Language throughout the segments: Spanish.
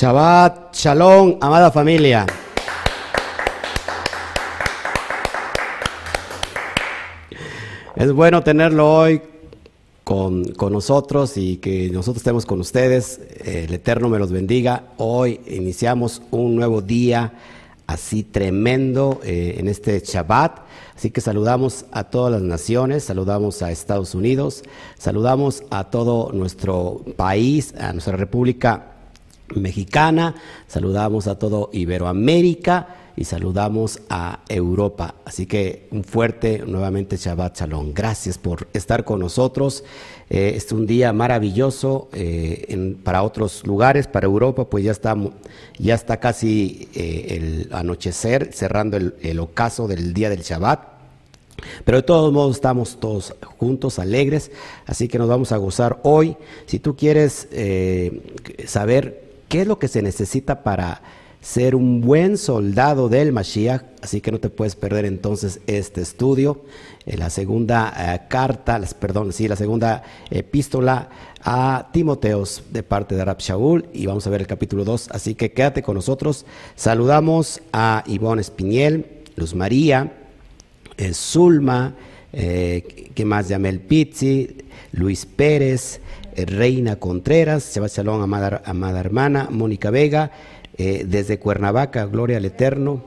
Shabbat, shalom, amada familia. Es bueno tenerlo hoy con, nosotros y que nosotros estemos con ustedes. El Eterno me los bendiga. Hoy iniciamos un nuevo día así tremendo eh, en este Shabbat. Así que saludamos a todas las naciones, saludamos a Estados Unidos, saludamos a todo nuestro país, a nuestra República Mexicana, saludamos a todo Iberoamérica y saludamos a Europa. Así que un fuerte nuevamente Shabbat Shalom. Gracias por estar con nosotros. Eh, es un día maravilloso eh, para otros lugares, para Europa, pues ya está, ya está casi eh, el anochecer, cerrando el, ocaso del día del Shabbat. Pero de todos modos estamos todos juntos, alegres, así que nos vamos a gozar hoy. Si tú quieres saber qué es lo que se necesita para ser un buen soldado del Mashiach, así que no te puedes perder entonces este estudio, en la segunda eh, carta, perdón, sí, la segunda epístola a Timoteos de parte de Rab Shaul y vamos a ver el capítulo 2, así que quédate con nosotros. Saludamos a Ivonne Espiniel, Luz María, eh, Zulma, eh, ¿qué más? Yamel Pizzi, Luis Pérez, Reina Contreras, Shalom, amada, amada hermana, Mónica Vega, eh, desde Cuernavaca, Gloria al Eterno.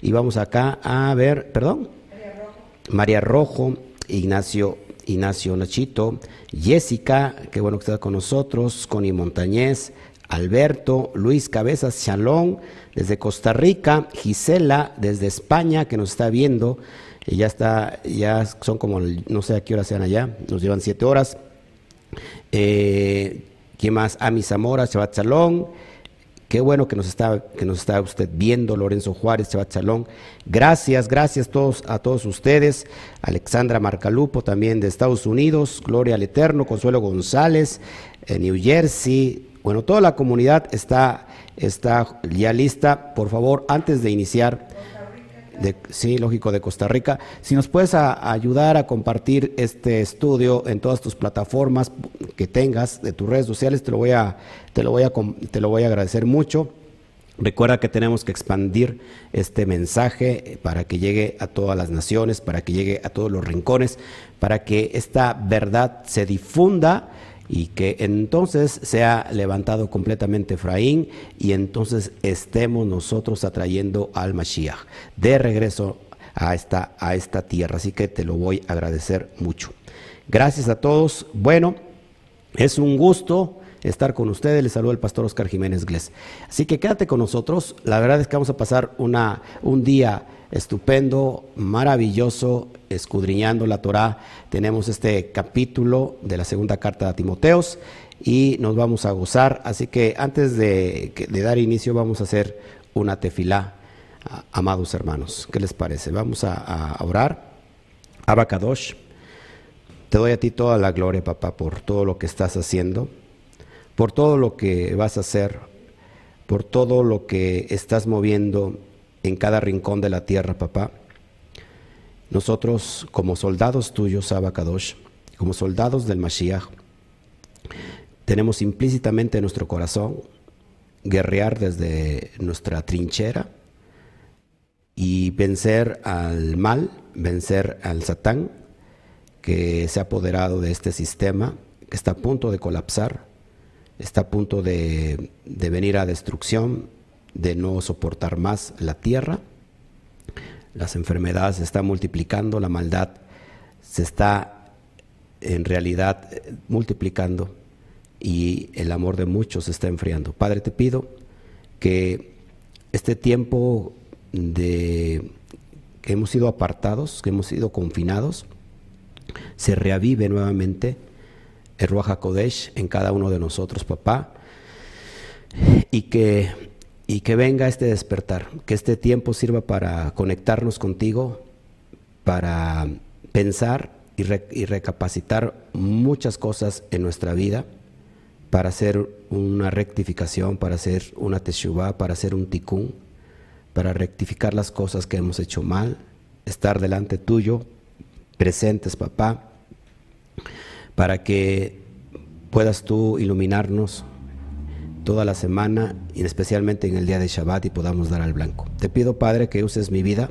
Y vamos acá a ver, perdón, María Rojo, Ignacio, Ignacio Nachito, Jessica, qué bueno que está con nosotros, Connie Montañez, Alberto, Luis Cabezas Chalón, desde Costa Rica, Gisela, desde España, que nos está viendo, y ya está, ya son como, no sé a qué hora sean allá, nos llevan siete horas. Eh, ¿Quién más? Ami Zamora, Shabbat Salón, Qué bueno que nos está, que nos está usted viendo, Lorenzo Juárez, Chabat Salón. Gracias, gracias a todos ustedes. Alexandra Marcalupo también de Estados Unidos. Gloria al Eterno. Consuelo González, en New Jersey. Bueno, toda la comunidad está, está ya lista. Por favor, antes de iniciar, sí, lógico, de Costa Rica. Si nos puedes ayudar a compartir este estudio en todas tus plataformas que tengas de tus redes sociales, te lo voy a, te lo voy a, te lo voy a agradecer mucho. Recuerda que tenemos que expandir este mensaje para que llegue a todas las naciones, para que llegue a todos los rincones, para que esta verdad se difunda y que entonces sea levantado completamente Efraín y entonces estemos nosotros atrayendo al Mashiach de regreso a esta, a esta tierra. Así que te lo voy a agradecer mucho. Gracias a todos. Bueno, es un gusto estar con ustedes. Les saluda el pastor Oscar Jiménez Glés. Así que quédate con nosotros. La verdad es que vamos a pasar una, un día estupendo, maravilloso, escudriñando la Torá. Tenemos este capítulo de la segunda carta de Timoteos y nos vamos a gozar. Así que antes de, dar inicio vamos a hacer una tefilá, amados hermanos. ¿Qué les parece? Vamos a, a orar. Abacadosh, te doy a ti toda la gloria, papá, por todo lo que estás haciendo, por todo lo que vas a hacer, por todo lo que estás moviendo en cada rincón de la tierra, papá. Nosotros, como soldados tuyos, Abacadosh, como soldados del Mashiach, tenemos implícitamente en nuestro corazón guerrear desde nuestra trinchera y vencer al mal, vencer al Satán que se ha apoderado de este sistema, que está a punto de colapsar, está a punto de, de venir a destrucción, de no soportar más la tierra. Las enfermedades se están multiplicando, la maldad se está en realidad multiplicando y el amor de muchos se está enfriando. Padre, te pido que este tiempo de que hemos sido apartados, que hemos sido confinados, se reavive nuevamente el Ruach Kodesh en cada uno de nosotros, papá, y que y que venga este despertar, que este tiempo sirva para conectarnos contigo, para pensar y, recapacitar muchas cosas en nuestra vida, para hacer una rectificación, para hacer una teshuvah, para hacer un tikkun, para rectificar las cosas que hemos hecho mal, estar delante tuyo, presentes, papá, para que puedas tú iluminarnos toda la semana y especialmente en el día de Shabbat y podamos dar al blanco. Te pido, Padre, que uses mi vida,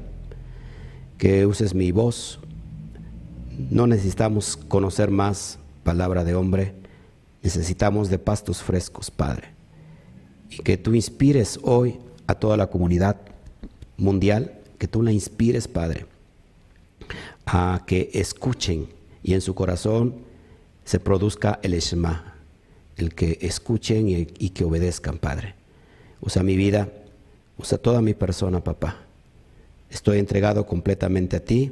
que uses mi voz. No necesitamos conocer más palabra de hombre, necesitamos de pastos frescos, Padre. Y que tú inspires hoy a toda la comunidad mundial, que tú la inspires, Padre, a que escuchen y en su corazón se produzca el Shema, el que escuchen y, que obedezcan, Padre. Usa mi vida, usa toda mi persona, papá. Estoy entregado completamente a ti.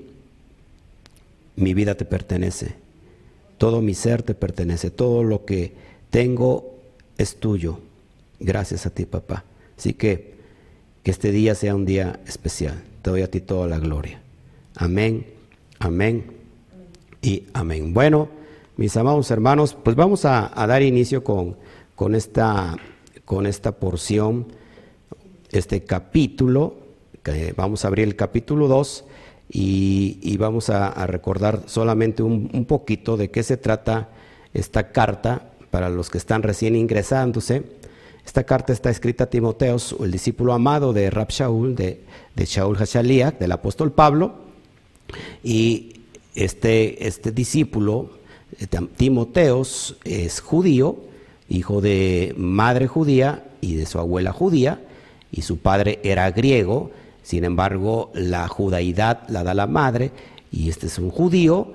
Mi vida te pertenece. Todo mi ser te pertenece. Todo lo que tengo es tuyo. Gracias a ti, papá. Así que que este día sea un día especial. Te doy a ti toda la gloria. Amén, amén y amén. Bueno mis amados hermanos, pues vamos a, dar inicio con, con, esta, con esta porción, este capítulo, vamos a abrir el capítulo 2 y, vamos a, recordar solamente un, poquito de qué se trata esta carta para los que están recién ingresándose. Esta carta está escrita a Timoteos, el discípulo amado de Rab Shaul, de, de Shaul Hashaliach, del apóstol Pablo, y este, este discípulo Timoteos es judío, hijo de madre judía y de su abuela judía, y su padre era griego, sin embargo la judaidad la da la madre, y este es un judío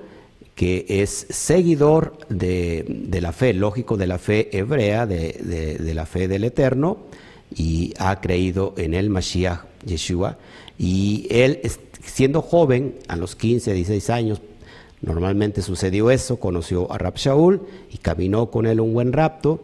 que es seguidor de, la fe, lógico, de la fe hebrea, de, de, la fe del Eterno, y ha creído en el Mashiach Yeshua, y él siendo joven, a los 15, 16 años, Normalmente sucedió eso, conoció a Rab Shaul y caminó con él un buen rapto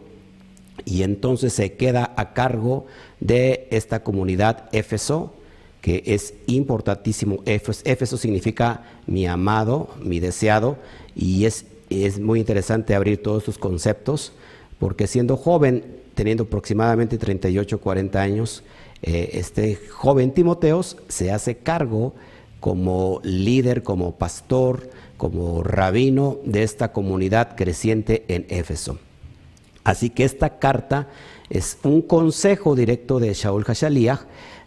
y entonces se queda a cargo de esta comunidad Éfeso, que es importantísimo. Éfeso significa mi amado, mi deseado, y es, es muy interesante abrir todos estos conceptos, porque siendo joven, teniendo aproximadamente 38, 40 años, eh, este joven Timoteos se hace cargo como líder, como pastor, como rabino de esta comunidad creciente en Éfeso. Así que esta carta es un consejo directo de Shaul Hashaliach.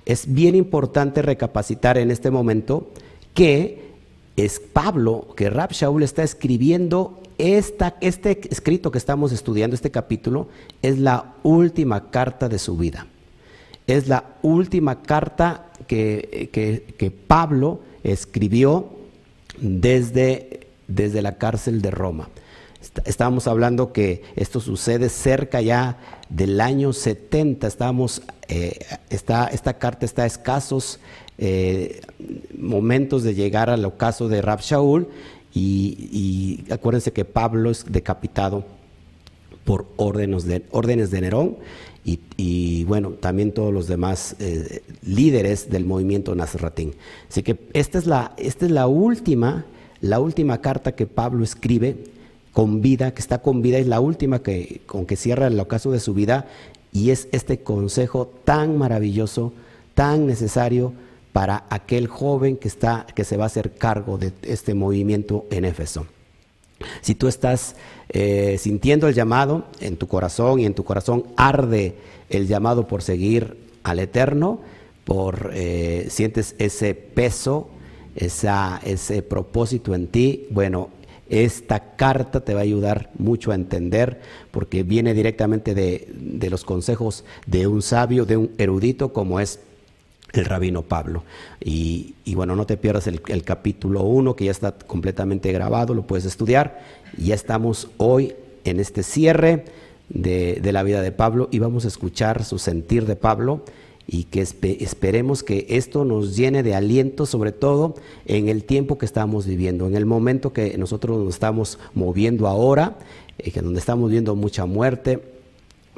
Es bien importante recapacitar en este momento que es Pablo, que Rab Shaul está escribiendo esta, este escrito que estamos estudiando, este capítulo, es la última carta de su vida. Es la última carta que, que Pablo escribió desde, desde la cárcel de Roma. Estábamos hablando que esto sucede cerca ya del año 70. Estamos, eh, esta, carta está a escasos eh, momentos de llegar al ocaso de Rab Shaul. Y, acuérdense que Pablo es decapitado por órdenes de, órdenes de Nerón y, bueno, también todos los demás eh, líderes del movimiento Nazratín. Así que esta es la, esta es la última, la última carta que Pablo escribe con vida, que está con vida, es la última que, con que cierra el ocaso de su vida y es este consejo tan maravilloso, tan necesario para aquel joven que, está, que se va a hacer cargo de este movimiento en Éfeso. Si tú estás eh, sintiendo el llamado en tu corazón y en tu corazón arde el llamado por seguir al Eterno, por eh, sientes ese peso, ese propósito en ti, bueno, esta carta te va a ayudar mucho a entender porque viene directamente de, de los consejos de un sabio, de un erudito como es el rabino Pablo. Y, bueno, no te pierdas el, capítulo 1 que ya está completamente grabado, lo puedes estudiar. Ya estamos hoy en este cierre de, la vida de Pablo y vamos a escuchar su sentir de Pablo y que esperemos que esto nos llene de aliento, sobre todo en el tiempo que estamos viviendo, en el momento que nosotros nos estamos moviendo ahora, eh, que donde estamos viendo mucha muerte,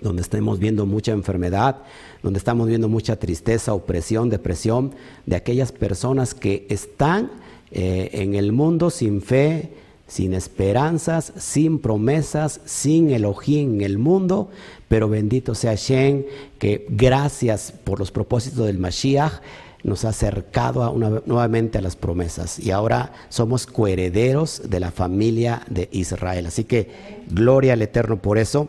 donde estamos viendo mucha enfermedad, donde estamos viendo mucha tristeza, opresión, depresión, de aquellas personas que están eh, en el mundo sin fe, sin esperanzas, sin promesas, sin Elohim en el mundo, pero bendito sea Shem, que gracias por los propósitos del Mashiach nos ha acercado nuevamente a las promesas y ahora somos coherederos de la familia de Israel. Así que gloria al Eterno por eso.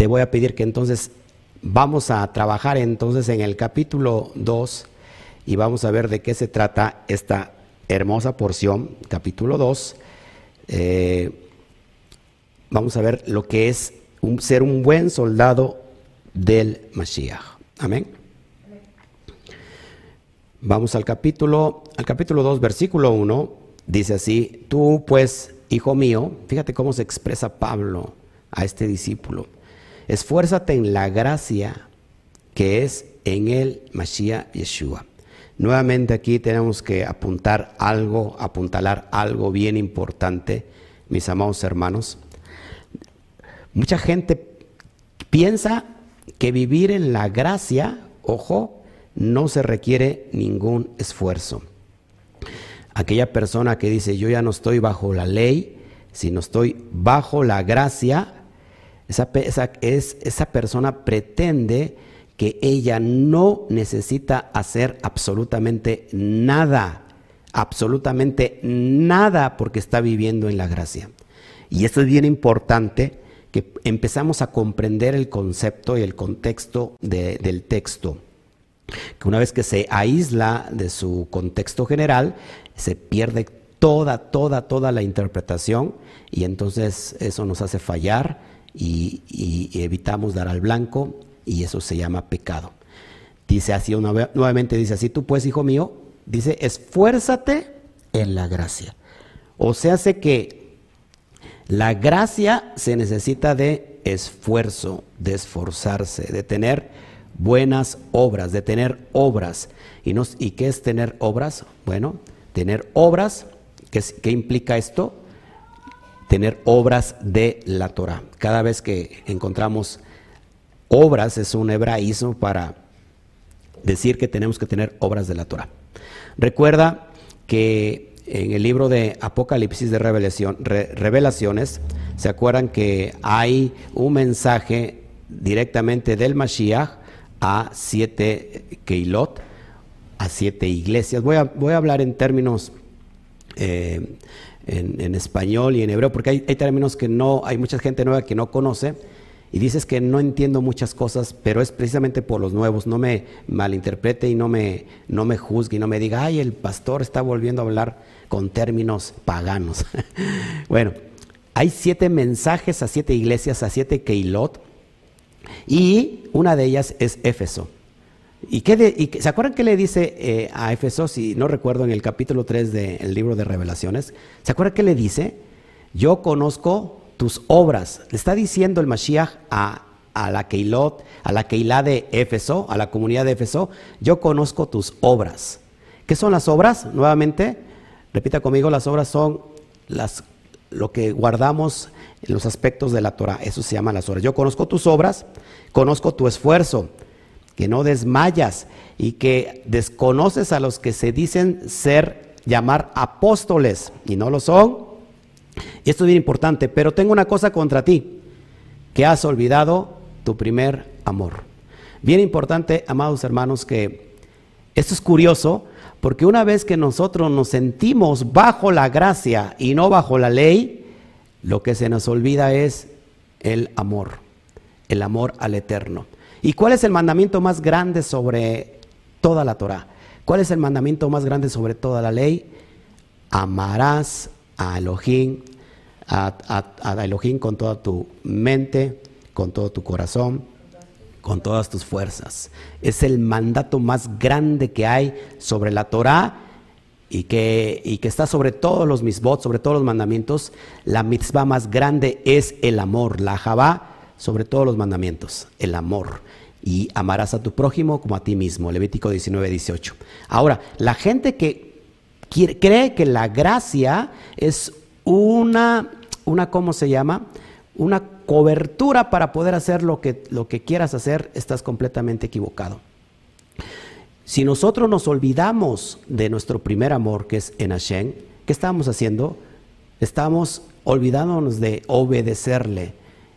Te voy a pedir que entonces vamos a trabajar entonces en el capítulo 2 y vamos a ver de qué se trata esta hermosa porción, capítulo 2. Eh, vamos a ver lo que es ser un buen soldado del Mashiach. Amén. Vamos al capítulo, al capítulo 2, versículo 1. Dice así, tú pues, hijo mío, fíjate cómo se expresa Pablo a este discípulo. Esfuérzate en la gracia que es en el Mashiach Yeshua. Nuevamente aquí tenemos que apuntar algo, apuntalar algo bien importante, mis amados hermanos. Mucha gente piensa que vivir en la gracia, ojo, no se requiere ningún esfuerzo. Aquella persona que dice yo ya no estoy bajo la ley, sino estoy bajo la gracia, esa, es, esa persona pretende que ella no necesita hacer absolutamente nada, absolutamente nada porque está viviendo en la gracia. Y esto es bien importante que empezamos a comprender el concepto y el contexto del texto. Que una vez que se aísla de su contexto general, se pierde toda, toda, toda la interpretación y entonces eso nos hace fallar y, evitamos dar al blanco y eso se llama pecado. Dice así, nuevamente dice así, tú pues, hijo mío, dice, esfuérzate en la gracia. O sea, hace que la gracia se necesita de esfuerzo, de esforzarse, de tener buenas obras, de tener obras. ¿Y, nos, ¿y qué es tener obras? Bueno, tener obras, ¿qué, ¿qué implica esto? Tener obras de la Torah. Cada vez que encontramos Obras es un hebraísmo para decir que tenemos que tener obras de la Torah. Recuerda que en el libro de Apocalipsis de Revelación, Revelaciones, se acuerdan que hay un mensaje directamente del Mashiach a siete Keilot, a siete iglesias. Voy a, voy a hablar en términos eh, en, español y en hebreo, porque hay, términos que no, hay mucha gente nueva que no conoce y dices que no entiendo muchas cosas, pero es precisamente por los nuevos. No me malinterprete y no me, no me juzgue y no me diga, ay, el pastor está volviendo a hablar con términos paganos. bueno, hay siete mensajes a siete iglesias, a siete Keilot, y una de ellas es Éfeso. ¿Y, qué ¿Se acuerdan qué le dice eh, a Éfeso, si no recuerdo, en el capítulo 3 del libro de Revelaciones? ¿Se acuerdan qué le dice? Yo conozco tus obras. Le está diciendo el Mashiach a, la Keilot, a la Keilá de Éfeso, a la comunidad de Éfeso, yo conozco tus obras. ¿Qué son las obras? Nuevamente, repita conmigo, las obras son las, lo que guardamos en los aspectos de la Torah. Eso se llama las obras. Yo conozco tus obras, conozco tu esfuerzo, que no desmayas y que desconoces a los que se dicen ser, llamar apóstoles y no lo son y esto es bien importante, pero tengo una cosa contra ti, que has olvidado tu primer amor. Bien importante, amados hermanos, que esto es curioso, porque una vez que nosotros nos sentimos bajo la gracia y no bajo la ley, lo que se nos olvida es el amor, el amor al eterno. ¿Y cuál es el mandamiento más grande sobre toda la Torah? ¿Cuál es el mandamiento más grande sobre toda la ley? Amarás a Elohim a, Elohim con toda tu mente, con todo tu corazón, con todas tus fuerzas. Es el mandato más grande que hay sobre la Torah y que, y que está sobre todos los misbot, sobre todos los mandamientos. La mitzvah más grande es el amor, la javá sobre todos los mandamientos, el amor. Y amarás a tu prójimo como a ti mismo, Levítico 19, 18. Ahora, la gente que cree que la gracia es una una, ¿cómo se llama? Una cobertura para poder hacer lo que, lo que quieras hacer, estás completamente equivocado. Si nosotros nos olvidamos de nuestro primer amor, que es en Hashem, ¿qué estamos haciendo? Estamos olvidándonos de obedecerle.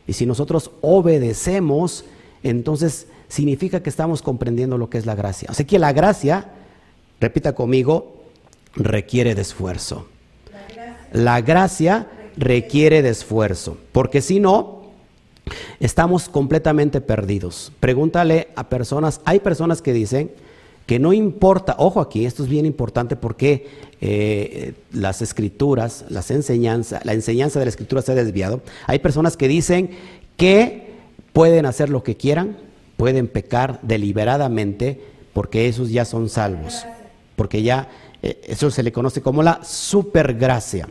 Y si nosotros obedecemos, entonces significa que estamos comprendiendo lo que es la gracia. Sea que la gracia, repita conmigo, requiere de esfuerzo. La gracia requiere de esfuerzo, porque si no, estamos completamente perdidos. Pregúntale a personas, hay personas que dicen que no importa, ojo aquí, esto es bien importante porque eh, las escrituras, las enseñanzas, la enseñanza de la escritura se ha desviado. Hay personas que dicen que pueden hacer lo que quieran, pueden pecar deliberadamente porque esos ya son salvos, porque ya eh, eso se le conoce como la supergracia.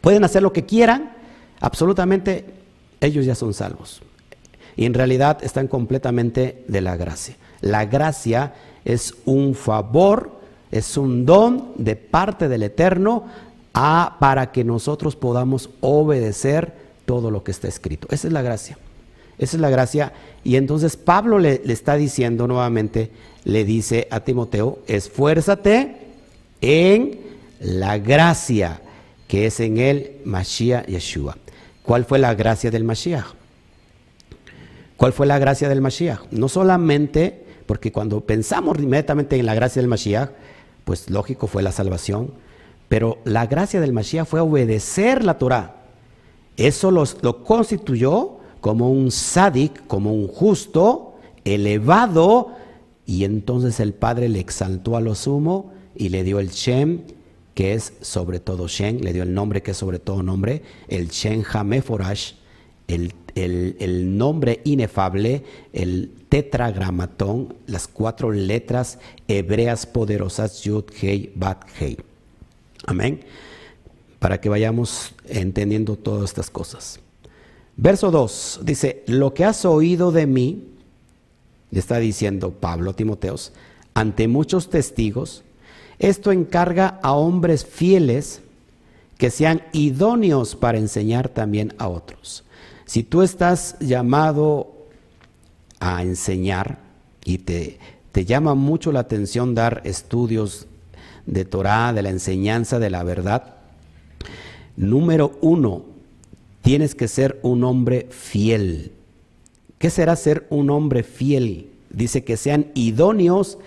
Pueden hacer lo que quieran, absolutamente ellos ya son salvos. Y en realidad están completamente de la gracia. La gracia es un favor, es un don de parte del Eterno a, para que nosotros podamos obedecer todo lo que está escrito. Esa es la gracia. Esa es la gracia. Y entonces Pablo le, le está diciendo nuevamente, le dice a Timoteo, esfuérzate en la gracia que es en el Mashiach Yeshua. ¿Cuál fue la gracia del Mashiach? ¿Cuál fue la gracia del Mashiach? No solamente, porque cuando pensamos inmediatamente en la gracia del Mashiach, pues lógico fue la salvación, pero la gracia del Mashiach fue obedecer la Torah. Eso lo constituyó como un sádic, como un justo, elevado, y entonces el Padre le exaltó a lo sumo y le dio el Shem que es sobre todo Shen, le dio el nombre que es sobre todo nombre, el Shen Hameforash, el, el, nombre inefable, el tetragramatón, las cuatro letras hebreas poderosas Yud, Hei, Bat, Hei. Amén. Para que vayamos entendiendo todas estas cosas. Verso 2 dice, lo que has oído de mí, le está diciendo Pablo Timoteos, ante muchos testigos, esto encarga a hombres fieles que sean idóneos para enseñar también a otros. Si tú estás llamado a enseñar y te, te llama mucho la atención dar estudios de Torah, de la enseñanza de la verdad, número uno, tienes que ser un hombre fiel. ¿Qué será ser un hombre fiel? Dice que sean idóneos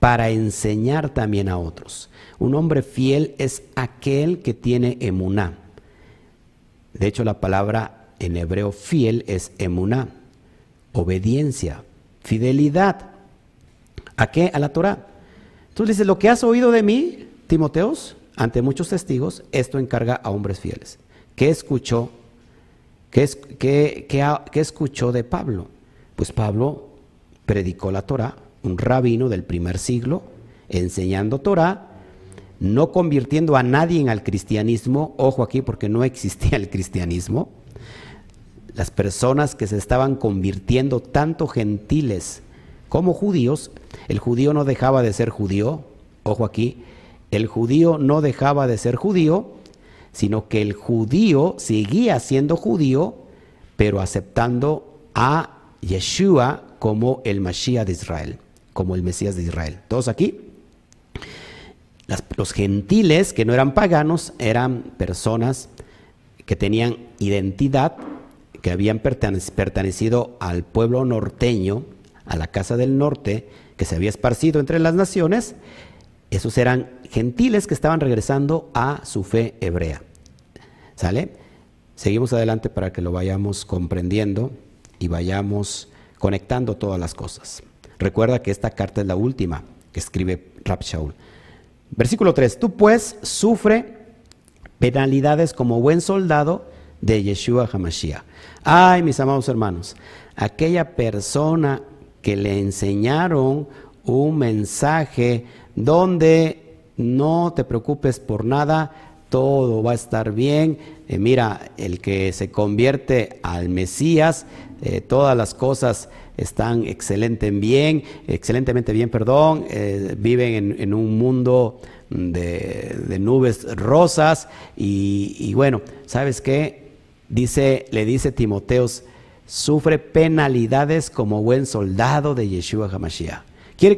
para enseñar también a otros. Un hombre fiel es aquel que tiene emuná. De hecho, la palabra en hebreo fiel es emuná, obediencia, fidelidad. ¿A qué? A la Torah. Entonces dice, lo que has oído de mí, Timoteos, ante muchos testigos, esto encarga a hombres fieles. ¿Qué escuchó? ¿Qué, qué, qué escuchó de Pablo? Pues Pablo predicó la Torah un rabino del primer siglo, enseñando Torah, no convirtiendo a nadie al cristianismo, ojo aquí porque no existía el cristianismo, las personas que se estaban convirtiendo, tanto gentiles como judíos, el judío no dejaba de ser judío, ojo aquí, el judío no dejaba de ser judío, sino que el judío seguía siendo judío, pero aceptando a Yeshua como el Mashiach de Israel como el Mesías de Israel. Todos aquí. los gentiles que no eran paganos eran personas que tenían identidad, que habían pertenecido al pueblo norteño, a la casa del norte, que se había esparcido entre las naciones. Esos eran gentiles que estaban regresando a su fe hebrea. ¿Sale? Seguimos adelante para que lo vayamos comprendiendo y vayamos conectando todas las cosas. Recuerda que esta carta es la última que escribe Rab Shaul. Versículo 3. Tú pues sufre penalidades como buen soldado de Yeshua HaMashiach. Ay, mis amados hermanos, aquella persona que le enseñaron un mensaje donde no te preocupes por nada, todo va a estar bien. Eh, mira, el que se convierte al Mesías, eh, todas las cosas están excelente bien, excelentemente bien, perdón, eh, viven en, un mundo de, nubes rosas y, bueno, ¿sabes qué? Dice, le dice Timoteos, sufre penalidades como buen soldado de Yeshua HaMashiach.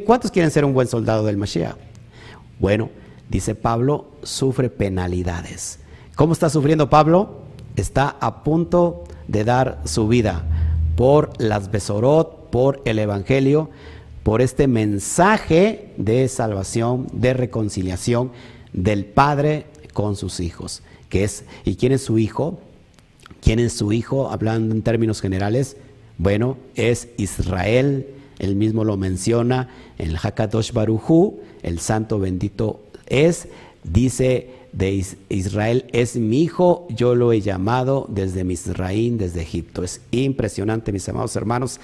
¿Cuántos quieren ser un buen soldado del Mashiach? Bueno, dice Pablo, sufre penalidades. ¿Cómo está sufriendo Pablo? Está a punto de dar su vida por las Besorot, por el Evangelio, por este mensaje de salvación, de reconciliación del Padre con sus hijos. Es, ¿Y quién es su hijo? ¿Quién es su hijo? Hablando en términos generales, bueno, es Israel, él mismo lo menciona en el Hakadosh Baruchu, el santo bendito es, dice de Israel, es mi hijo, yo lo he llamado desde Misraín, desde Egipto. Es impresionante, mis amados hermanos,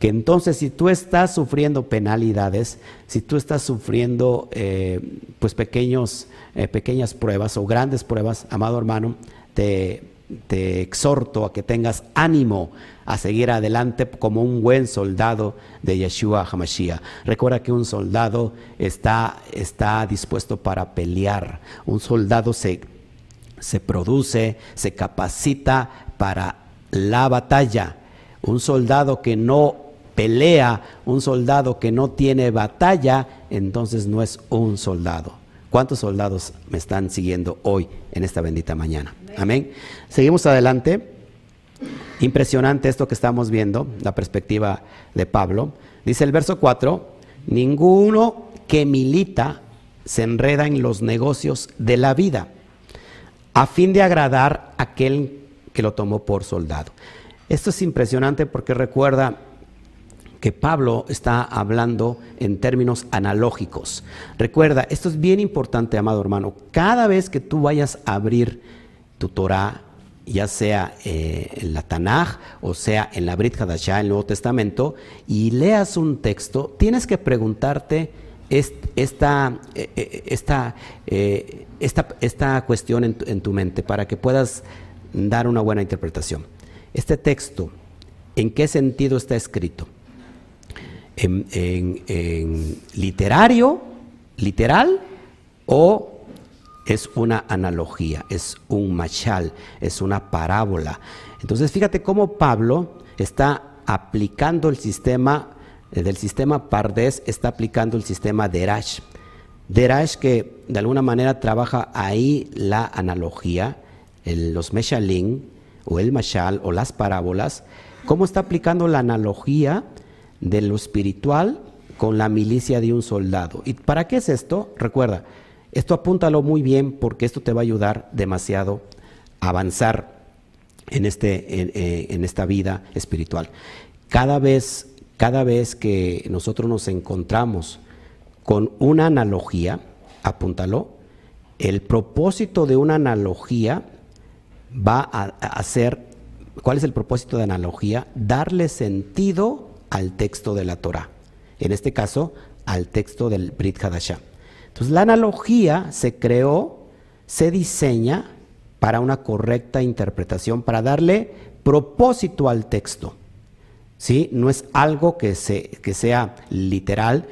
que entonces si tú estás sufriendo penalidades, si tú estás sufriendo eh, pues pequeños, eh, pequeñas pruebas o grandes pruebas, amado hermano, te, te exhorto a que tengas ánimo a seguir adelante como un buen soldado de Yeshua HaMashiach. Recuerda que un soldado está, está dispuesto para pelear. Un soldado se, se produce, se capacita para la batalla. Un soldado que no pelea, un soldado que no tiene batalla, entonces no es un soldado. ¿Cuántos soldados me están siguiendo hoy en esta bendita mañana? Amén. Seguimos adelante. Impresionante esto que estamos viendo, la perspectiva de Pablo. Dice el verso 4, ninguno que milita se enreda en los negocios de la vida, a fin de agradar a aquel que lo tomó por soldado. Esto es impresionante porque recuerda que Pablo está hablando en términos analógicos. Recuerda, esto es bien importante, amado hermano. Cada vez que tú vayas a abrir tu Torah, ya sea eh, en la Tanaj o sea en la Brit Hadashah, el Nuevo Testamento, y leas un texto, tienes que preguntarte esta, eh, eh, esta, esta, esta cuestión en tu, mente para que puedas dar una buena interpretación. Este texto, ¿en qué sentido está escrito? ¿En, literario, literal o es una analogía, es un machal, es una parábola. Entonces fíjate cómo Pablo está aplicando el sistema, eh, del sistema Pardes, está aplicando el sistema Derash. Derash que de alguna manera trabaja ahí la analogía, los meshalin o el machal o las parábolas, cómo está aplicando la analogía de lo espiritual con la milicia de un soldado. ¿Y para qué es esto? Recuerda, esto apúntalo muy bien porque esto te va a ayudar demasiado a avanzar en, este, en, eh, esta vida espiritual. Cada vez, cada vez que nosotros nos encontramos con una analogía, apúntalo, el propósito de una analogía va a, ser, ¿cuál es el propósito de analogía? Darle sentido al texto de la Torah. En este caso, al texto del Brit Hadashah. Entonces la analogía se creó, se diseña para una correcta interpretación, para darle propósito al texto. ¿Sí? No es algo que, se, que sea literal.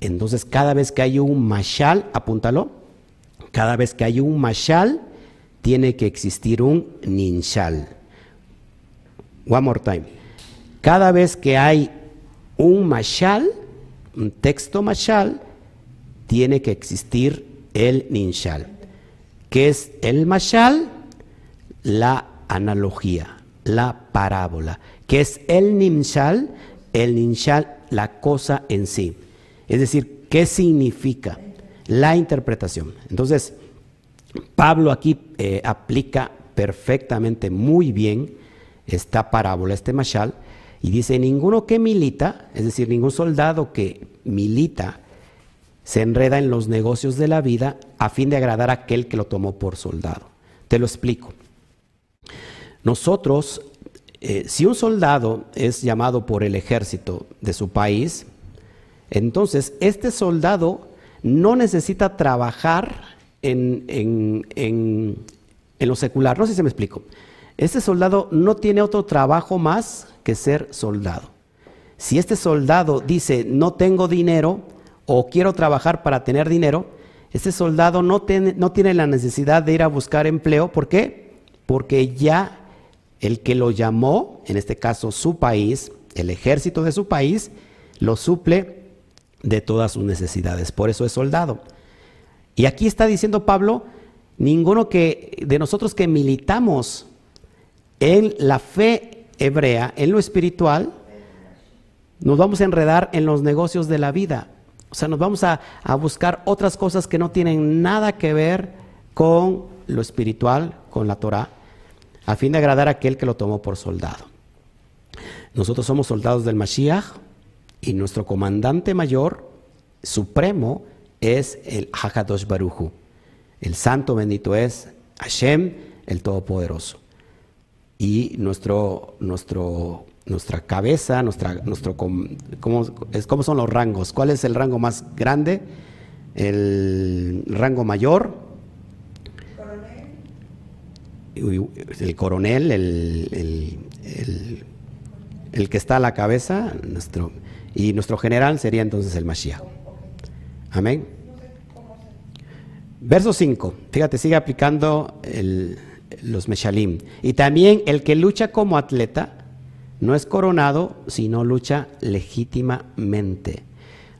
Entonces cada vez que hay un mashal, apúntalo, cada vez que hay un mashal, tiene que existir un ninshal. One more time. Cada vez que hay un mashal, un texto mashal, tiene que existir el ninshal. ¿Qué es el mashal? La analogía, la parábola. ¿Qué es el ninshal? El ninshal, la cosa en sí. Es decir, ¿qué significa? La interpretación. Entonces, Pablo aquí eh, aplica perfectamente, muy bien, esta parábola, este mashal, y dice, ninguno que milita, es decir, ningún soldado que milita, se enreda en los negocios de la vida a fin de agradar a aquel que lo tomó por soldado. Te lo explico. Nosotros, eh, si un soldado es llamado por el ejército de su país, entonces este soldado no necesita trabajar en, en, en, en lo secular. No sé si me explico. Este soldado no tiene otro trabajo más que ser soldado. Si este soldado dice, no tengo dinero, o quiero trabajar para tener dinero, ese soldado no no tiene la necesidad de ir a buscar empleo. ¿Por qué? Porque ya el que lo llamó, en este caso su país, el ejército de su país, lo suple de todas sus necesidades. Por eso es soldado. Y aquí está diciendo Pablo, ninguno que de nosotros que militamos en la fe hebrea, en lo espiritual, nos vamos a enredar en los negocios de la vida. O sea, nos vamos a, buscar otras cosas que no tienen nada que ver con lo espiritual, con la Torah. a fin de agradar a aquel que lo tomó por soldado. Nosotros somos soldados del Mashiach y nuestro comandante mayor, supremo, es el Hakadosh Baruchu. El santo bendito es Hashem, el Todopoderoso. Y nuestro, nuestro, nuestra cabeza, nuestra, nuestro, ¿cómo, es, ¿cómo son los rangos? ¿Cuál es el rango más grande? El rango mayor. El coronel, el, el, que está a la cabeza, nuestro, y nuestro general sería entonces el Mashiach. Amén. Verso 5, fíjate, sigue aplicando los Meshalim. Y también el que lucha como atleta no es coronado, sino lucha legítimamente.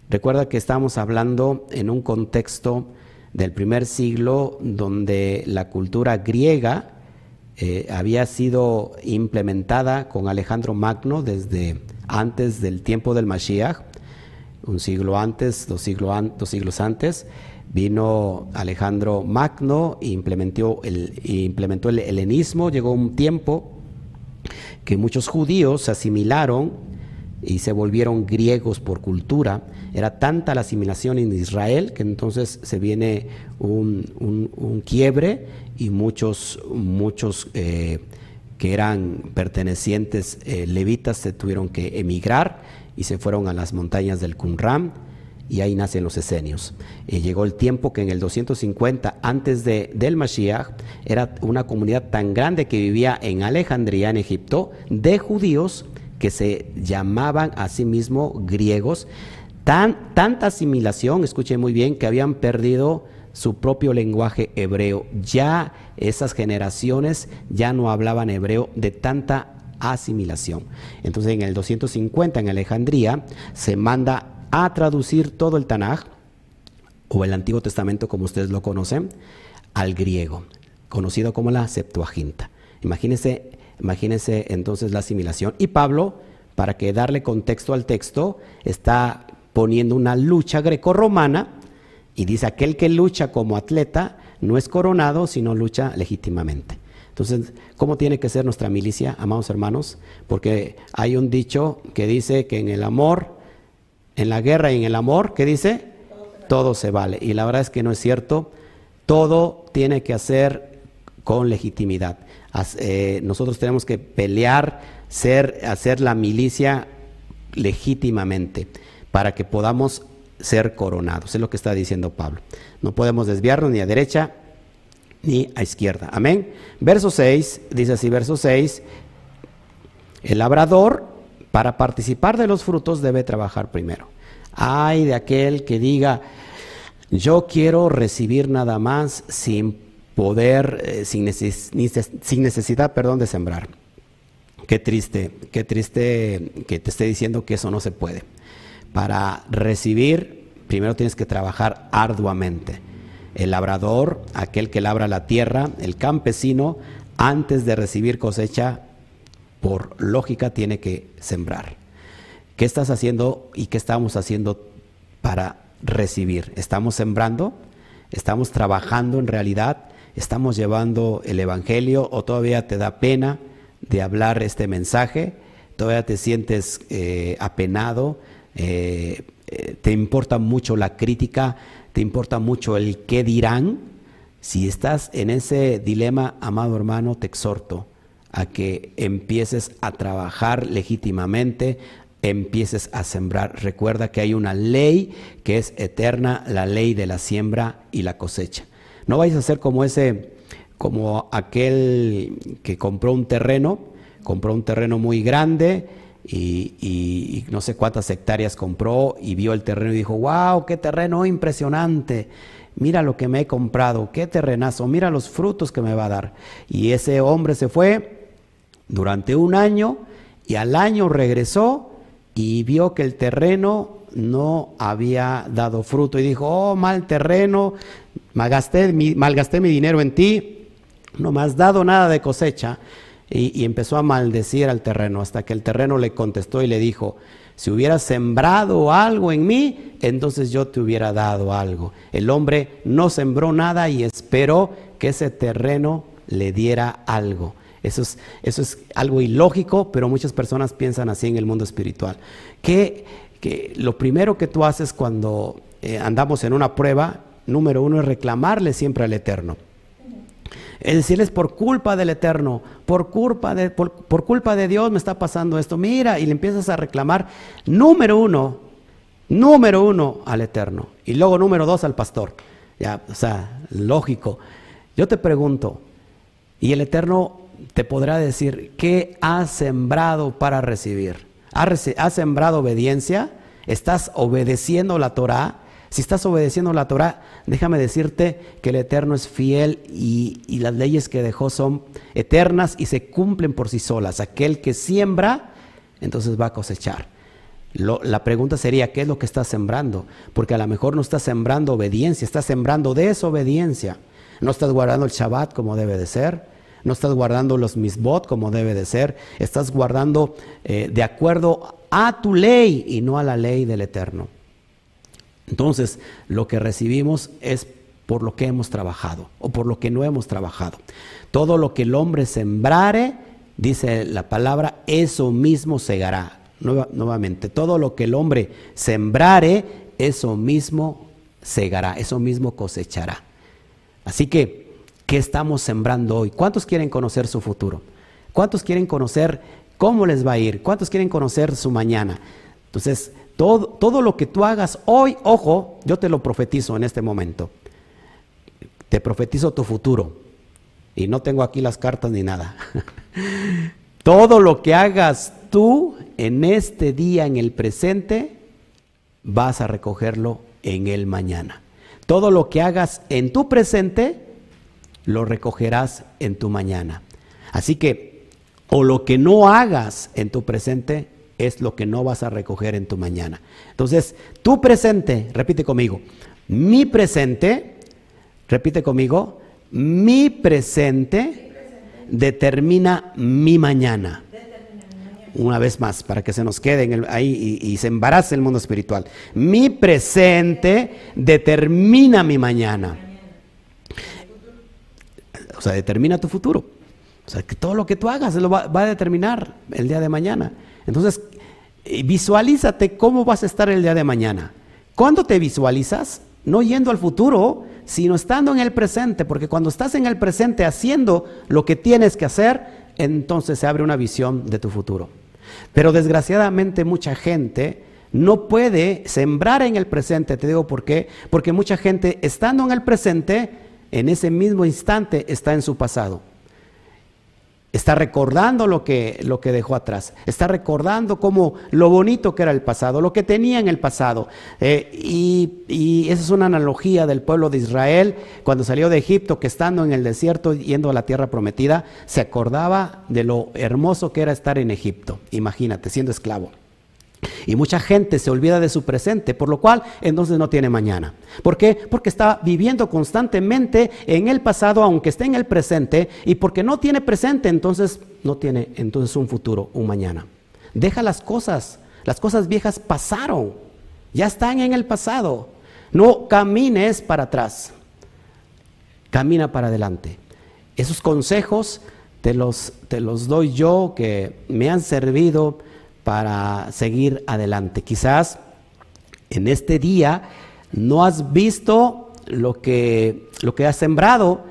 Recuerda que estamos hablando en un contexto del primer siglo donde la cultura griega eh, había sido implementada con Alejandro Magno desde antes del tiempo del Mashiach, un siglo antes, dos, dos siglos antes, vino Alejandro Magno e implementó el, implementó el helenismo, llegó un tiempo que muchos judíos se asimilaron y se volvieron griegos por cultura. Era tanta la asimilación en Israel que entonces se viene un, quiebre y muchos, muchos eh, que eran pertenecientes eh, levitas se tuvieron que emigrar y se fueron a las montañas del Qumran y ahí nacen los esenios. Y llegó el tiempo que en el 250 antes de, del Mashiach era una comunidad tan grande que vivía en Alejandría, en Egipto, de judíos que se llamaban a sí mismos griegos. Tan, tanta asimilación, escuchen muy bien, que habían perdido su propio lenguaje hebreo. Ya esas generaciones ya no hablaban hebreo de tanta asimilación. Entonces en el 250 en Alejandría se manda a traducir todo el Tanaj o el Antiguo Testamento como ustedes lo conocen al griego, conocido como la Septuaginta. Imagínense, imagínense entonces la asimilación y Pablo para que darle contexto al texto está poniendo una lucha grecorromana y dice, aquel que lucha como atleta no es coronado, sino lucha legítimamente. Entonces, ¿cómo tiene que ser nuestra milicia, amados hermanos? Porque hay un dicho que dice que en el amor, en la guerra y en el amor, ¿qué dice? Todo se vale. Y la verdad es que no es cierto. Todo tiene que hacer con legitimidad. Eh, nosotros tenemos que pelear, ser, hacer la milicia legítimamente para que podamos ser coronados. Es lo que está diciendo Pablo. No podemos desviarnos ni a derecha ni a izquierda. Amén. Verso 6, dice así, verso 6, el labrador para participar de los frutos debe trabajar primero. Ay de aquel que diga, yo quiero recibir nada más sin poder, eh, sin, sin necesidad, perdón, de sembrar. Qué triste, qué triste que te esté diciendo que eso no se puede. Para recibir, primero tienes que trabajar arduamente. El labrador, aquel que labra la tierra, el campesino, antes de recibir cosecha, por lógica tiene que sembrar. ¿Qué estás haciendo y qué estamos haciendo para recibir? ¿Estamos sembrando? ¿Estamos trabajando en realidad? ¿Estamos llevando el Evangelio o todavía te da pena de hablar este mensaje? ¿Todavía te sientes eh, apenado? Eh, eh, te importa mucho la crítica, te importa mucho el qué dirán. Si estás en ese dilema, amado hermano, te exhorto a que empieces a trabajar legítimamente, empieces a sembrar. Recuerda que hay una ley que es eterna, la ley de la siembra y la cosecha. No vais a ser como ese, como aquel que compró un terreno, compró un terreno muy grande, y, no sé cuántas hectáreas compró y vio el terreno y dijo, wow, qué terreno impresionante, mira lo que me he comprado, qué terrenazo, mira los frutos que me va a dar. Y ese hombre se fue durante un año y al año regresó y vio que el terreno no había dado fruto y dijo, oh, mal terreno, malgasté mi, mi dinero en ti, no me has dado nada de cosecha y, empezó a maldecir al terreno hasta que el terreno le contestó y le dijo, si hubieras sembrado algo en mí, entonces yo te hubiera dado algo. El hombre no sembró nada y esperó que ese terreno le diera algo. Eso es, eso es algo ilógico, pero muchas personas piensan así en el mundo espiritual. Que, que lo primero que tú haces cuando eh, andamos en una prueba, número uno, es reclamarle siempre al Eterno. Es decirles, por culpa del Eterno, por culpa de, por, culpa de Dios me está pasando esto. Mira, y le empiezas a reclamar, número uno, número uno al Eterno. Y luego número dos al pastor. Ya, o sea, lógico. Yo te pregunto, y el Eterno te podrá decir, ¿qué has sembrado para recibir? ¿Has, sembrado obediencia? ¿Estás obedeciendo la Torah? Si estás obedeciendo la Torah, déjame decirte que el Eterno es fiel y, las leyes que dejó son eternas y se cumplen por sí solas. Aquel que siembra, entonces va a cosechar. la pregunta sería, ¿qué es lo que estás sembrando? Porque a lo mejor no estás sembrando obediencia, estás sembrando desobediencia. No estás guardando el Shabbat como debe de ser, no estás guardando los misbot como debe de ser, estás guardando eh, de acuerdo a tu ley y no a la ley del Eterno. Entonces, lo que recibimos es por lo que hemos trabajado o por lo que no hemos trabajado. Todo lo que el hombre sembrare, dice la palabra, eso mismo segará. nuevamente, todo lo que el hombre sembrare, eso mismo segará, eso mismo cosechará. Así que, ¿qué estamos sembrando hoy? ¿Cuántos quieren conocer su futuro? ¿Cuántos quieren conocer cómo les va a ir? ¿Cuántos quieren conocer su mañana? Entonces, todo, todo lo que tú hagas hoy, ojo, yo te lo profetizo en este momento. Te profetizo tu futuro. Y no tengo aquí las cartas ni nada. todo lo que hagas tú en este día, en el presente, vas a recogerlo en el mañana. Todo lo que hagas en tu presente, lo recogerás en tu mañana. Así que, o lo que no hagas en tu presente, es lo que no vas a recoger en tu mañana. Entonces, tu presente, repite conmigo, mi presente, repite conmigo, mi presente determina mi mañana. Una vez más, para que se nos quede ahí y, y se embarace el mundo espiritual. Mi presente determina mi mañana. O sea, determina tu futuro. O sea, que todo lo que tú hagas lo va, a determinar el día de mañana. Entonces, eh, visualízate cómo vas a estar el día de mañana. ¿Cuándo te visualizas? No yendo al futuro, sino estando en el presente, porque cuando estás en el presente haciendo lo que tienes que hacer, entonces se abre una visión de tu futuro. Pero desgraciadamente mucha gente no puede sembrar en el presente, te digo por qué, porque mucha gente estando en el presente, en ese mismo instante está en su pasado. Está recordando lo que, lo que dejó atrás. Está recordando cómo lo bonito que era el pasado, lo que tenía en el pasado. Eh, y, y, esa es una analogía del pueblo de Israel cuando salió de Egipto, que estando en el desierto yendo a la tierra prometida, se acordaba de lo hermoso que era estar en Egipto. Imagínate, siendo esclavo. Y mucha gente se olvida de su presente, por lo cual entonces no tiene mañana. ¿Por qué? Porque está viviendo constantemente en el pasado, aunque esté en el presente, y porque no tiene presente, entonces no tiene entonces un futuro, un mañana. Deja las cosas, las cosas viejas pasaron, ya están en el pasado. No camines para atrás, camina para adelante. Esos consejos te los, te los doy yo que me han servido para seguir adelante. Quizás en este día no has visto lo que, lo que has sembrado,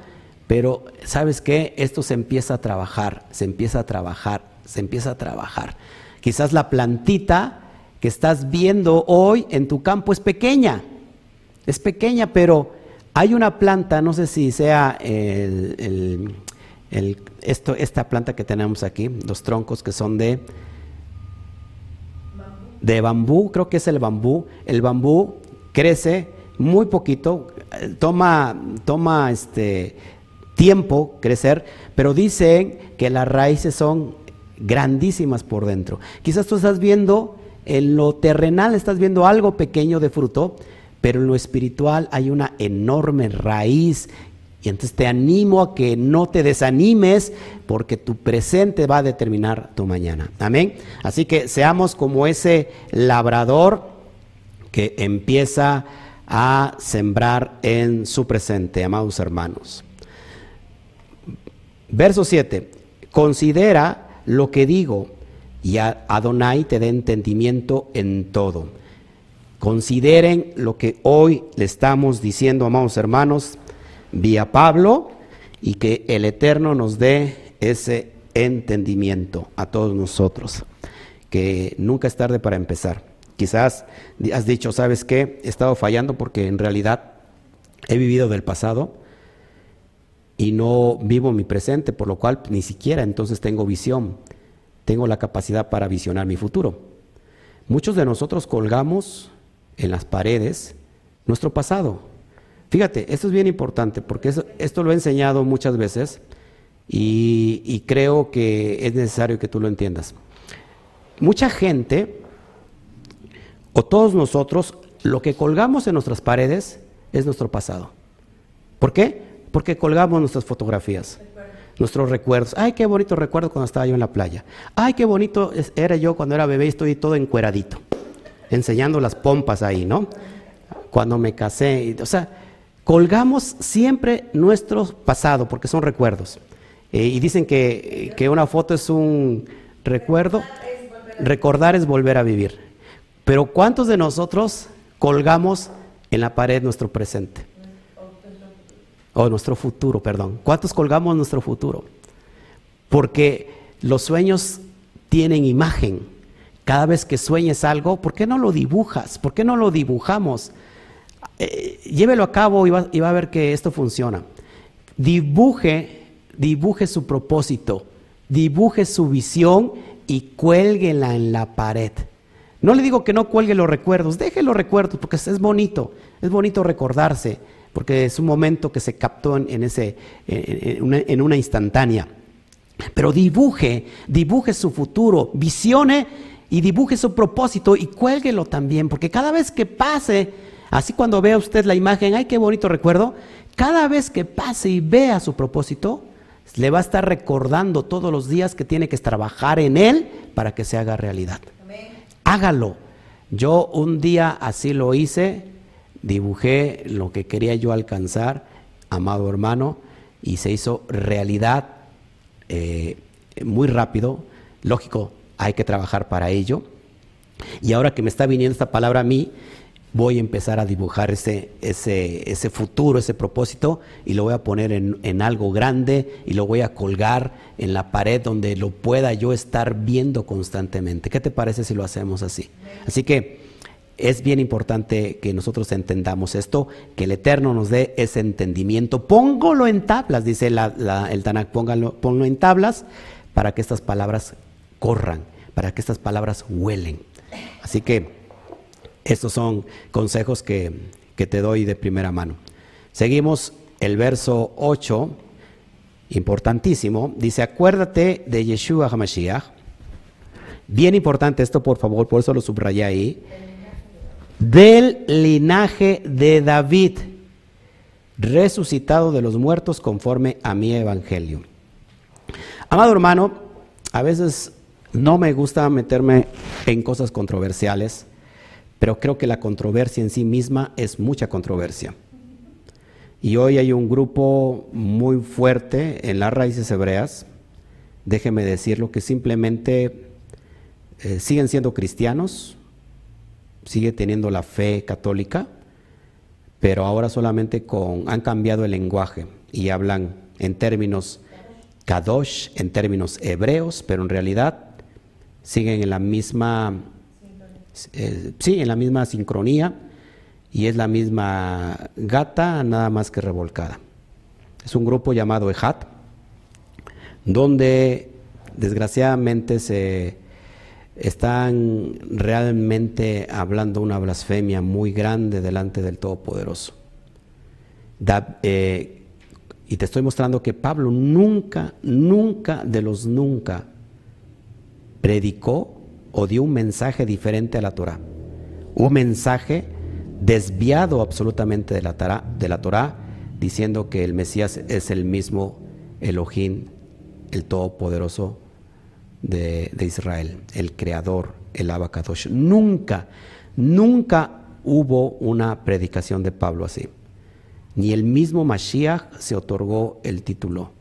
pero sabes que esto se empieza a trabajar, se empieza a trabajar, se empieza a trabajar. Quizás la plantita que estás viendo hoy en tu campo es pequeña, es pequeña, pero hay una planta, no sé si sea el, esto, esta planta que tenemos aquí, los troncos que son de de bambú, creo que es el bambú. El bambú crece muy poquito, toma, toma este tiempo crecer, pero dicen que las raíces son grandísimas por dentro. Quizás tú estás viendo en lo terrenal, estás viendo algo pequeño de fruto, pero en lo espiritual hay una enorme raíz y entonces te animo a que no te desanimes porque tu presente va a determinar tu mañana. Amén. Así que seamos como ese labrador que empieza a sembrar en su presente, amados hermanos. Verso 7. considera lo que digo y Adonai te dé entendimiento en todo. Consideren lo que hoy le estamos diciendo, amados hermanos, vía Pablo, y que el Eterno nos dé ese entendimiento a todos nosotros, que nunca es tarde para empezar. Quizás has dicho, ¿sabes qué? He estado fallando porque en realidad he vivido del pasado y no vivo mi presente, por lo cual ni siquiera entonces tengo visión, tengo la capacidad para visionar mi futuro. Muchos de nosotros colgamos en las paredes nuestro pasado. Fíjate, esto es bien importante porque esto lo he enseñado muchas veces y, creo que es necesario que tú lo entiendas. Mucha gente, o todos nosotros, lo que colgamos en nuestras paredes es nuestro pasado. ¿Por qué? Porque colgamos nuestras fotografías, nuestros recuerdos. Ay, qué bonito recuerdo cuando estaba yo en la playa. Ay, qué bonito era yo cuando era bebé y estoy todo encueradito enseñando las pompas ahí, ¿no? Cuando me casé, o sea, colgamos siempre nuestro pasado porque son recuerdos. Eh, y dicen que, que una foto es un recuerdo, recordar es volver a vivir. Pero ¿cuántos de nosotros colgamos en la pared nuestro presente? O nuestro futuro, perdón. ¿Cuántos colgamos nuestro futuro? Porque los sueños tienen imagen. Cada vez que sueñes algo, ¿por qué no lo dibujas? ¿Por qué no lo dibujamos? Eh, llévelo a cabo y va, a ver que esto funciona. Dibuje, dibuje su propósito, dibuje su visión y cuélguela en la pared. No le digo que no cuelgue los recuerdos, deje los recuerdos porque es bonito, es bonito recordarse, porque es un momento que se captó en, ese, en una instantánea. Pero dibuje, dibuje su futuro, visione y dibuje su propósito y cuélguelo también, porque cada vez que pase, así cuando vea usted la imagen, ay, qué bonito recuerdo, cada vez que pase y vea su propósito, le va a estar recordando todos los días que tiene que trabajar en él para que se haga realidad. Hágalo. Yo un día así lo hice, dibujé lo que quería yo alcanzar, amado hermano, y se hizo realidad eh, muy rápido. Lógico, hay que trabajar para ello. Y ahora que me está viniendo esta palabra a mí, voy a empezar a dibujar ese, ese, futuro, ese propósito, y lo voy a poner en, en, algo grande y lo voy a colgar en la pared donde lo pueda yo estar viendo constantemente. ¿Qué te parece si lo hacemos así? Así que es bien importante que nosotros entendamos esto, que el Eterno nos dé ese entendimiento. Póngolo en tablas, dice el Tanakh, póngalo, en tablas para que estas palabras corran, para que estas palabras huelen. Así que estos son consejos que, te doy de primera mano. Seguimos el verso 8, importantísimo. Dice, acuérdate de Yeshua HaMashiach. Bien importante esto, por favor, por eso lo subrayé ahí. Del linaje de David, resucitado de los muertos conforme a mi evangelio. Amado hermano, a veces no me gusta meterme en cosas controversiales, pero creo que la controversia en sí misma es mucha controversia. Y hoy hay un grupo muy fuerte en las raíces hebreas, déjeme decirlo, que simplemente eh, siguen siendo cristianos, sigue teniendo la fe católica, pero ahora solamente con, han cambiado el lenguaje y hablan en términos kadosh, en términos hebreos, pero en realidad siguen en la misma, eh, sí, en la misma sincronía y es la misma gata, nada más que revolcada. Es un grupo llamado Ejat, donde desgraciadamente se están realmente hablando una blasfemia muy grande delante del Todopoderoso. Eh, y te estoy mostrando que Pablo nunca, nunca de los nunca predicó o dio un mensaje diferente a la Torah. Un mensaje desviado absolutamente de la, Torah, diciendo que el Mesías es el mismo Elohim, el Todopoderoso de, de Israel, el Creador, el Abacadosh. Nunca, nunca hubo una predicación de Pablo así. Ni el mismo Mashiach se otorgó el título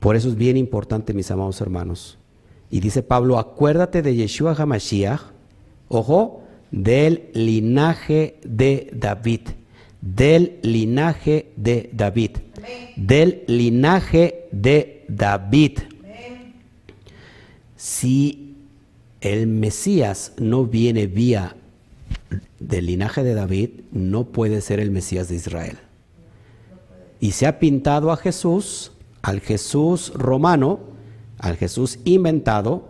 Por eso es bien importante, mis amados hermanos. Y dice Pablo, acuérdate de Yeshua HaMashiach, ojo, del linaje de David, del linaje de David, del linaje de David. Si el Mesías no viene vía del linaje de David, no puede ser el Mesías de Israel. Y se ha pintado a Jesús, al Jesús romano, al Jesús inventado,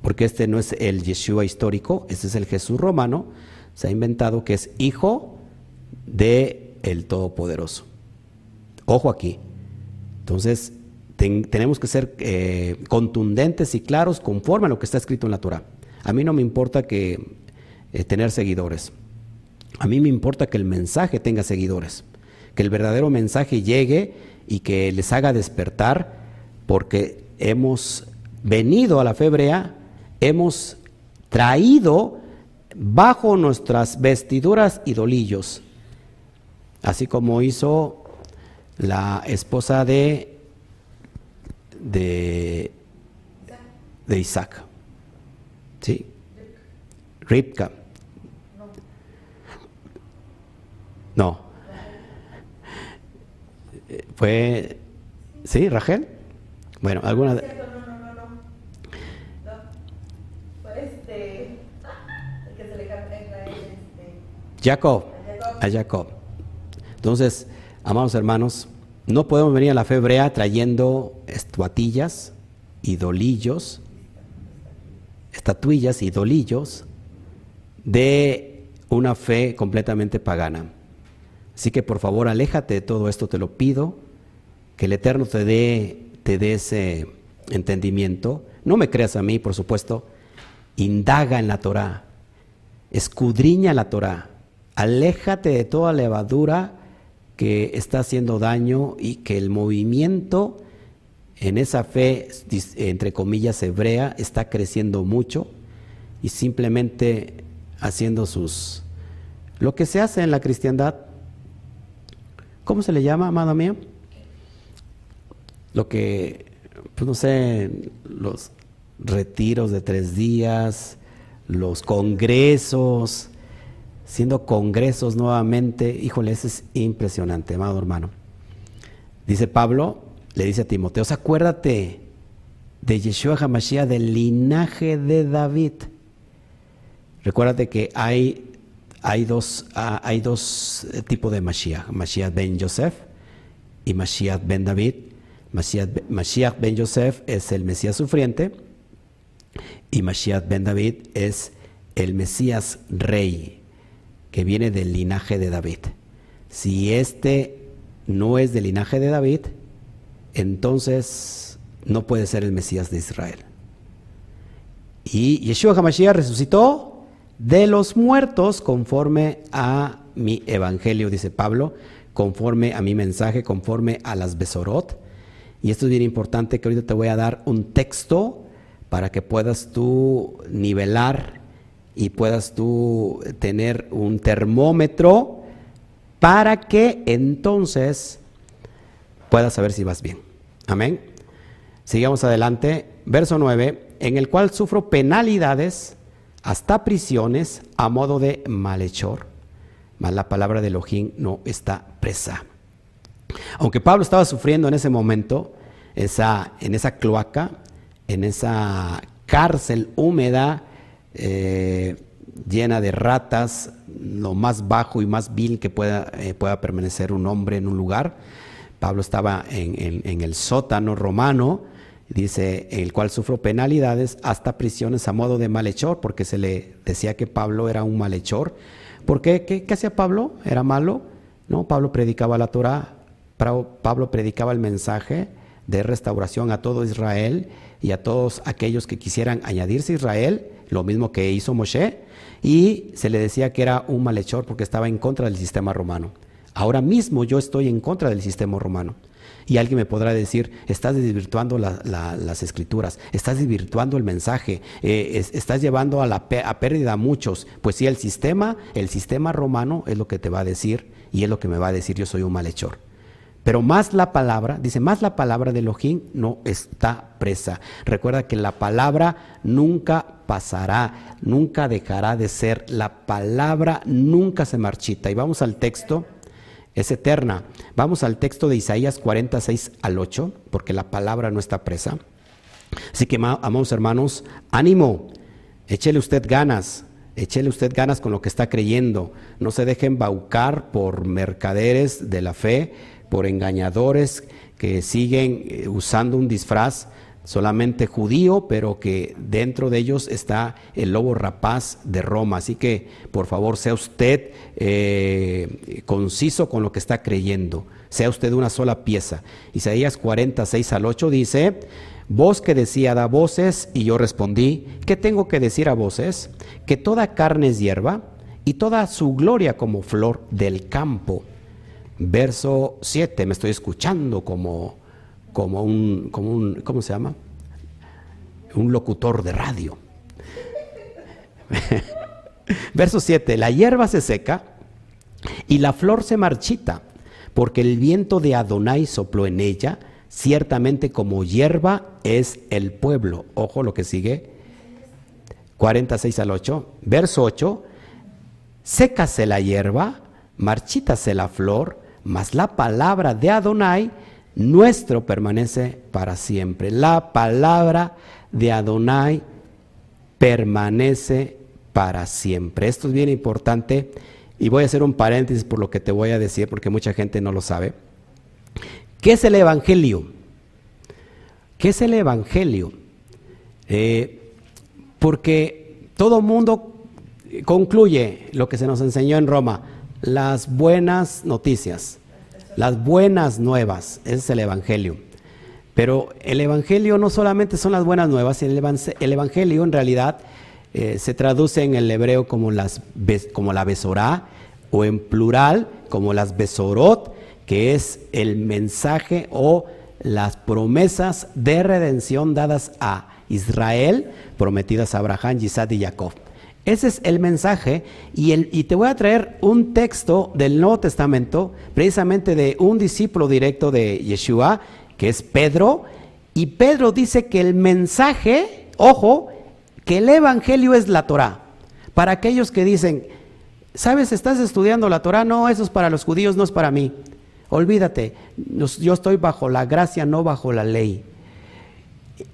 porque este no es el Yeshua histórico, este es el Jesús romano, se ha inventado que es hijo de el Todopoderoso. Ojo aquí. Entonces, tenemos que ser eh, contundentes y claros conforme a lo que está escrito en la Torah. A mí no me importa que eh, tener seguidores. A mí me importa que el mensaje tenga seguidores, que el verdadero mensaje llegue y que les haga despertar, porque hemos venido a la fe hemos traído bajo nuestras vestiduras idolillos, así como hizo la esposa de, de, de Isaac. ¿Sí? Ripka. No. Fue. ¿Sí, Rachel? Bueno, alguna. De... Jacob. A Jacob. Entonces, amados hermanos, no podemos venir a la fe hebrea trayendo estatuillas, idolillos, estatuillas, idolillos de una fe completamente pagana. Así que por favor, aléjate de todo esto, te lo pido, que el Eterno te dé, te dé ese entendimiento. No me creas a mí, por supuesto, indaga en la Torah, escudriña la Torah, aléjate de toda levadura que está haciendo daño y que el movimiento en esa fe, entre comillas, hebrea, está creciendo mucho y simplemente haciendo sus... Lo que se hace en la cristiandad, ¿Cómo se le llama, amada mía? Lo que, pues no sé, los retiros de tres días, los congresos, siendo congresos nuevamente, híjole, eso es impresionante, amado hermano. Dice Pablo, le dice a Timoteo, acuérdate de Yeshua HaMashiach, del linaje de David. Recuérdate que hay hay dos, ah, hay dos eh, tipos de Mashiach, Mashiach ben Yosef y Mashiach ben David. Mashiach, ben Yosef es el Mesías sufriente y Mashiach ben David es el Mesías rey que viene del linaje de David. Si este no es del linaje de David, entonces no puede ser el Mesías de Israel. Y Yeshua HaMashiach resucitó de los muertos conforme a mi evangelio, dice Pablo, conforme a mi mensaje, conforme a las Besorot. Y esto es bien importante que ahorita te voy a dar un texto para que puedas tú nivelar y puedas tú tener un termómetro para que entonces puedas saber si vas bien. Amén. Sigamos adelante. Verso 9, en el cual sufro penalidades hasta prisiones a modo de malhechor, mas la palabra de Elohim no está presa. Aunque Pablo estaba sufriendo en ese momento, en esa cloaca, en esa cárcel húmeda, eh, llena de ratas, lo más bajo y más vil que pueda, eh, pueda permanecer un hombre en un lugar. Pablo estaba en el sótano romano, dice, el cual sufro penalidades hasta prisiones a modo de malhechor, porque se le decía que Pablo era un malhechor. ¿Por qué? ¿Qué, hacía Pablo? ¿Era malo? No, Pablo predicaba la Torah, Pablo predicaba el mensaje de restauración a todo Israel y a todos aquellos que quisieran añadirse a Israel, lo mismo que hizo Moshe, y se le decía que era un malhechor porque estaba en contra del sistema romano. Ahora mismo yo estoy en contra del sistema romano. Y alguien me podrá decir, estás desvirtuando las escrituras, estás desvirtuando el mensaje, eh, estás llevando a, la a pérdida a muchos. Pues sí, el sistema, el sistema romano es lo que te va a decir y es lo que me va a decir yo soy un malhechor. Pero más la palabra, dice, más la palabra de Elohim no está presa. Recuerda que la palabra nunca pasará, nunca dejará de ser. La palabra nunca se marchita. Y vamos al texto, es eterna. Vamos al texto de Isaías 46 al 8, porque la palabra no está presa. Así que, amados hermanos, ánimo, échele usted ganas, échele usted ganas con lo que está creyendo. No se dejen embaucar por mercaderes de la fe por engañadores que siguen eh, usando un disfraz solamente judío, pero que dentro de ellos está el lobo rapaz de Roma. Así que, por favor, sea usted eh, conciso con lo que está creyendo, sea usted una sola pieza. Isaías 46 al 8 dice, voz que decía da voces, y yo respondí, ¿qué tengo que decir a voces? Que toda carne es hierba, y toda su gloria como flor del campo. Verso 7, me estoy escuchando como, como, un, como un, ¿cómo se llama? Un locutor de radio. Verso 7, la hierba se seca y la flor se marchita, porque el viento de Adonai sopló en ella, ciertamente como hierba es el pueblo. Ojo lo que sigue. 46 al 8. Verso 8, sécase la hierba, marchítase la flor, mas la palabra de Adonai nuestro permanece para siempre. La palabra de Adonai permanece para siempre. Esto es bien importante y voy a hacer un paréntesis por lo que te voy a decir porque mucha gente no lo sabe. ¿Qué es el Evangelio? ¿Qué es el Evangelio? Eh, porque todo mundo concluye lo que se nos enseñó en Roma las buenas noticias, las buenas nuevas. Ese es el Evangelio. Pero el Evangelio no solamente son las buenas nuevas, el, Evangelio en realidad eh, se traduce en el hebreo como, las, como la besorá o en plural como las besorot, que es el mensaje o las promesas de redención dadas a Israel, prometidas a Abraham, Isaac y Jacob. Ese es el mensaje y, te voy a traer un texto del Nuevo Testamento, precisamente de un discípulo directo de Yeshua, que es Pedro, y Pedro dice que el mensaje, ojo, que el Evangelio es la Torah. Para aquellos que dicen, ¿sabes? ¿Estás estudiando la Torah? No, eso es para los judíos, no es para mí. Olvídate, yo estoy bajo la gracia, no bajo la ley.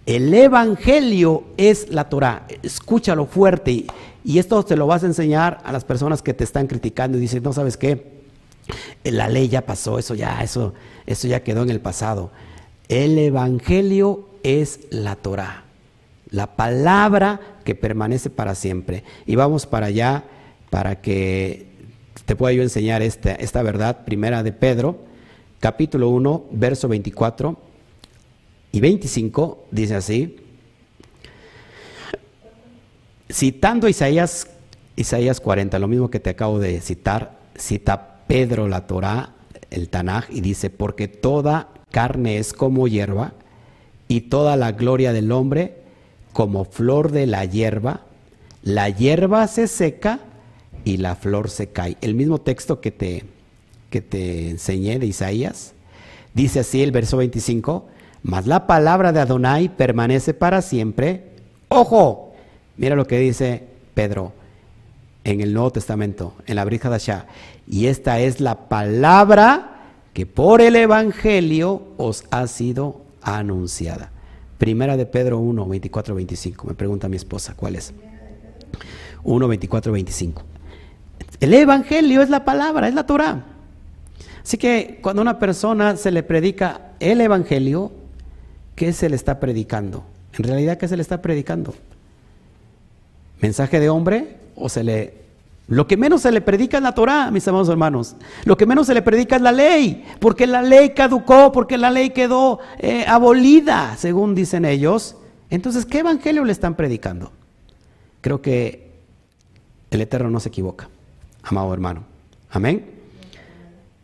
El Evangelio es la Torah. Escúchalo fuerte. Y esto te lo vas a enseñar a las personas que te están criticando y dicen, no sabes qué, la ley ya pasó, eso ya, eso, eso ya quedó en el pasado. El Evangelio es la Torah, la palabra que permanece para siempre. Y vamos para allá para que te pueda yo enseñar esta, esta verdad primera de Pedro, capítulo 1, verso 24 y 25, dice así citando Isaías, Isaías 40, lo mismo que te acabo de citar, cita Pedro la Torá, el Tanaj, y dice, porque toda carne es como hierba, y toda la gloria del hombre como flor de la hierba, la hierba se seca y la flor se cae. El mismo texto que te, que te enseñé de Isaías, dice así el verso 25, mas la palabra de Adonai permanece para siempre. Ojo, Mira lo que dice Pedro en el Nuevo Testamento, en la Brija Dasha. Y esta es la palabra que por el Evangelio os ha sido anunciada. Primera de Pedro 1, 24, 25. Me pregunta mi esposa, ¿cuál es? 1, 24, 25. El Evangelio es la palabra, es la Torah. Así que cuando a una persona se le predica el Evangelio, ¿qué se le está predicando? En realidad, ¿qué se le está predicando? Mensaje de hombre o se le... Lo que menos se le predica es la Torah, mis amados hermanos. Lo que menos se le predica es la ley, porque la ley caducó, porque la ley quedó eh, abolida, según dicen ellos. Entonces, ¿qué evangelio le están predicando? Creo que el Eterno no se equivoca, amado hermano. Amén.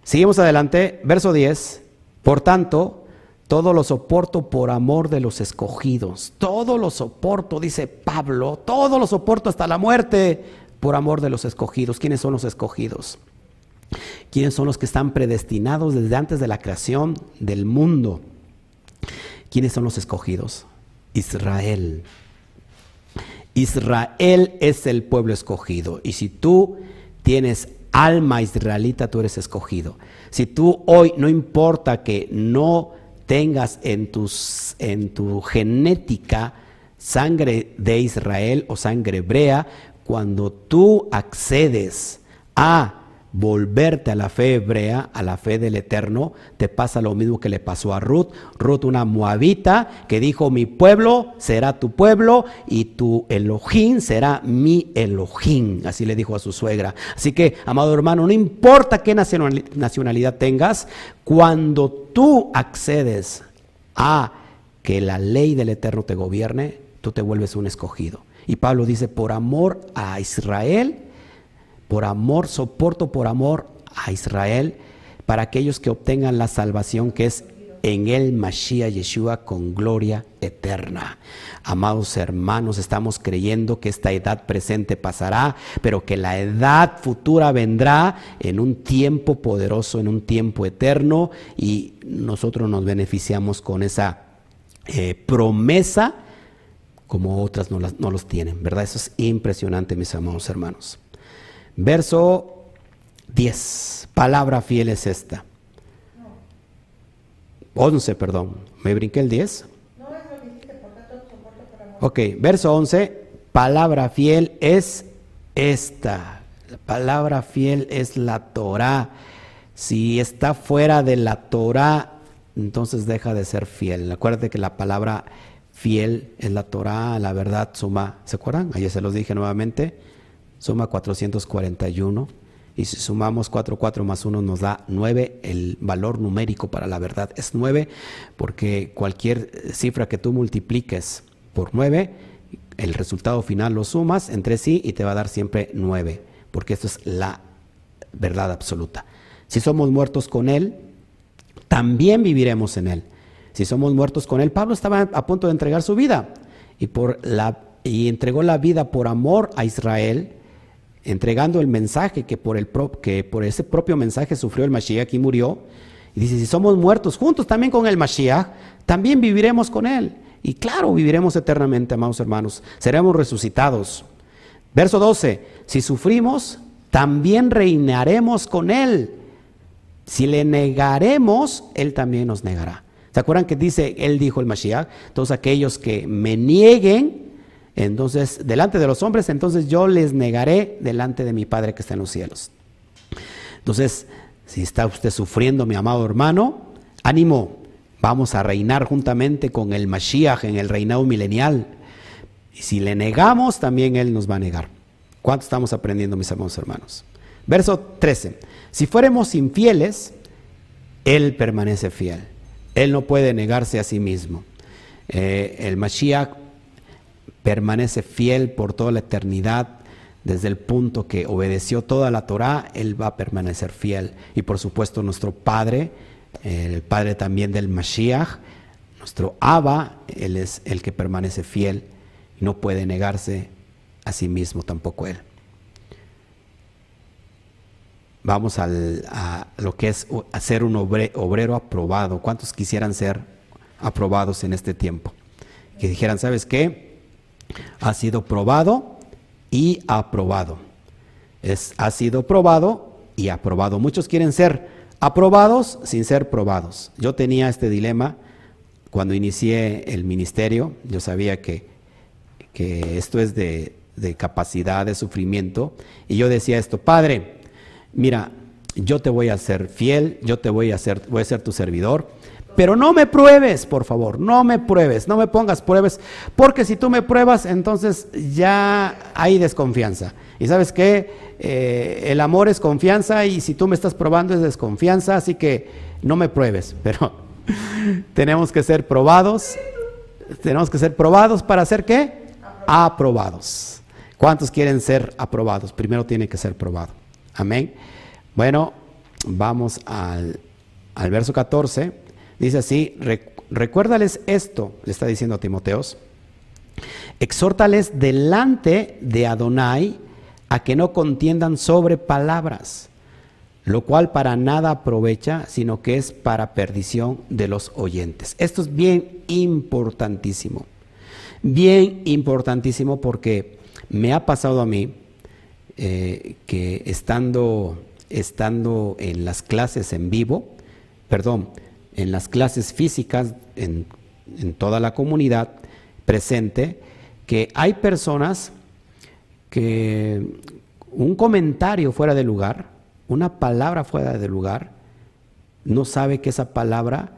Seguimos adelante, verso 10. Por tanto, todo lo soporto por amor de los escogidos. Todo lo soporto, dice Pablo. Todo lo soporto hasta la muerte por amor de los escogidos. ¿Quiénes son los escogidos? ¿Quiénes son los que están predestinados desde antes de la creación del mundo? ¿Quiénes son los escogidos? Israel. Israel es el pueblo escogido. Y si tú tienes alma israelita, tú eres escogido. Si tú hoy, no importa que no tengas en, tus, en tu genética sangre de Israel o sangre hebrea, cuando tú accedes a volverte a la fe hebrea, a la fe del Eterno, te pasa lo mismo que le pasó a Ruth. Ruth, una moabita, que dijo, mi pueblo será tu pueblo y tu Elohim será mi Elohim. Así le dijo a su suegra. Así que, amado hermano, no importa qué nacionalidad tengas, cuando tú accedes a que la ley del Eterno te gobierne, tú te vuelves un escogido. Y Pablo dice, por amor a Israel, por amor, soporto por amor a Israel, para aquellos que obtengan la salvación que es en el Mashiach Yeshua con gloria eterna. Amados hermanos, estamos creyendo que esta edad presente pasará, pero que la edad futura vendrá en un tiempo poderoso, en un tiempo eterno, y nosotros nos beneficiamos con esa eh, promesa como otras no, no los tienen, ¿verdad? Eso es impresionante, mis amados hermanos. Verso 10. Palabra fiel es esta. 11, perdón. ¿Me brinqué el 10? Ok, verso 11. Palabra fiel es esta. La palabra fiel es la Torah. Si está fuera de la Torah, entonces deja de ser fiel. Acuérdate que la palabra fiel es la Torah, la verdad suma. ¿Se acuerdan? Ayer se los dije nuevamente suma 441. Y si sumamos 4, 4 más 1 nos da 9, el valor numérico para la verdad es 9, porque cualquier cifra que tú multipliques por 9, el resultado final lo sumas entre sí y te va a dar siempre 9, porque esto es la verdad absoluta. Si somos muertos con Él, también viviremos en Él. Si somos muertos con Él, Pablo estaba a punto de entregar su vida y, por la, y entregó la vida por amor a Israel entregando el mensaje que por, el que por ese propio mensaje sufrió el Mashiach y murió. Y dice, si somos muertos juntos también con el Mashiach, también viviremos con él. Y claro, viviremos eternamente, amados hermanos. Seremos resucitados. Verso 12, si sufrimos, también reinaremos con él. Si le negaremos, él también nos negará. ¿Se acuerdan que dice, él dijo el Mashiach? Todos aquellos que me nieguen, entonces, delante de los hombres, entonces yo les negaré delante de mi Padre que está en los cielos. Entonces, si está usted sufriendo, mi amado hermano, ánimo, vamos a reinar juntamente con el Mashiach en el reinado milenial. Y si le negamos, también Él nos va a negar. ¿Cuánto estamos aprendiendo, mis amados hermanos? Verso 13. Si fuéramos infieles, Él permanece fiel. Él no puede negarse a sí mismo. Eh, el Mashiach permanece fiel por toda la eternidad, desde el punto que obedeció toda la Torah, Él va a permanecer fiel. Y por supuesto nuestro Padre, el Padre también del Mashiach, nuestro Abba, Él es el que permanece fiel no puede negarse a sí mismo tampoco Él. Vamos al, a lo que es ser un obrero aprobado. ¿Cuántos quisieran ser aprobados en este tiempo? Que dijeran, ¿sabes qué? Ha sido probado y aprobado. Es, ha sido probado y aprobado. Muchos quieren ser aprobados sin ser probados. Yo tenía este dilema cuando inicié el ministerio. Yo sabía que, que esto es de, de capacidad, de sufrimiento. Y yo decía esto, Padre, mira, yo te voy a ser fiel, yo te voy a ser, voy a ser tu servidor, pero no me pruebes, por favor, no me pruebes, no me pongas pruebas, porque si tú me pruebas, entonces ya hay desconfianza. Y sabes qué, eh, el amor es confianza y si tú me estás probando es desconfianza, así que no me pruebes, pero tenemos que ser probados, tenemos que ser probados para hacer qué? Aprobados. ¿Cuántos quieren ser aprobados? Primero tiene que ser probado. Amén. Bueno, vamos al, al verso 14. Dice así, recuérdales esto, le está diciendo a Timoteos, exhórtales delante de Adonai a que no contiendan sobre palabras. lo cual para nada aprovecha, sino que es para perdición de los oyentes. Esto es bien importantísimo, bien importantísimo porque me ha pasado a mí eh, que estando, estando en las clases en vivo, perdón, en las clases físicas en, en toda la comunidad presente, que hay personas que un comentario fuera de lugar, una palabra fuera de lugar, no sabe que esa palabra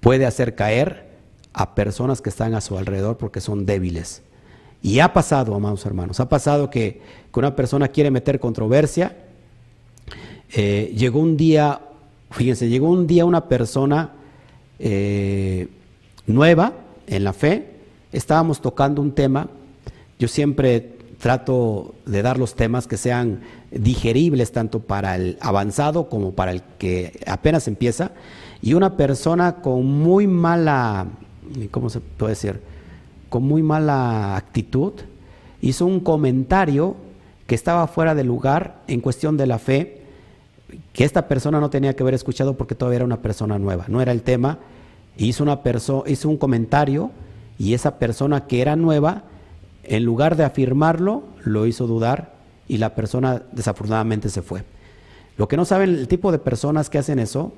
puede hacer caer a personas que están a su alrededor porque son débiles. Y ha pasado, amados hermanos, ha pasado que, una persona quiere meter controversia. Eh, llegó un día, fíjense, llegó un día una persona eh, nueva en la fe, estábamos tocando un tema, yo siempre trato de dar los temas que sean digeribles tanto para el avanzado como para el que apenas empieza. Y una persona con muy mala, ¿cómo se puede decir? Con muy mala actitud, hizo un comentario que estaba fuera de lugar en cuestión de la fe, que esta persona no tenía que haber escuchado porque todavía era una persona nueva, no era el tema. Hizo, una hizo un comentario y esa persona que era nueva en lugar de afirmarlo, lo hizo dudar y la persona desafortunadamente se fue. Lo que no saben el tipo de personas que hacen eso,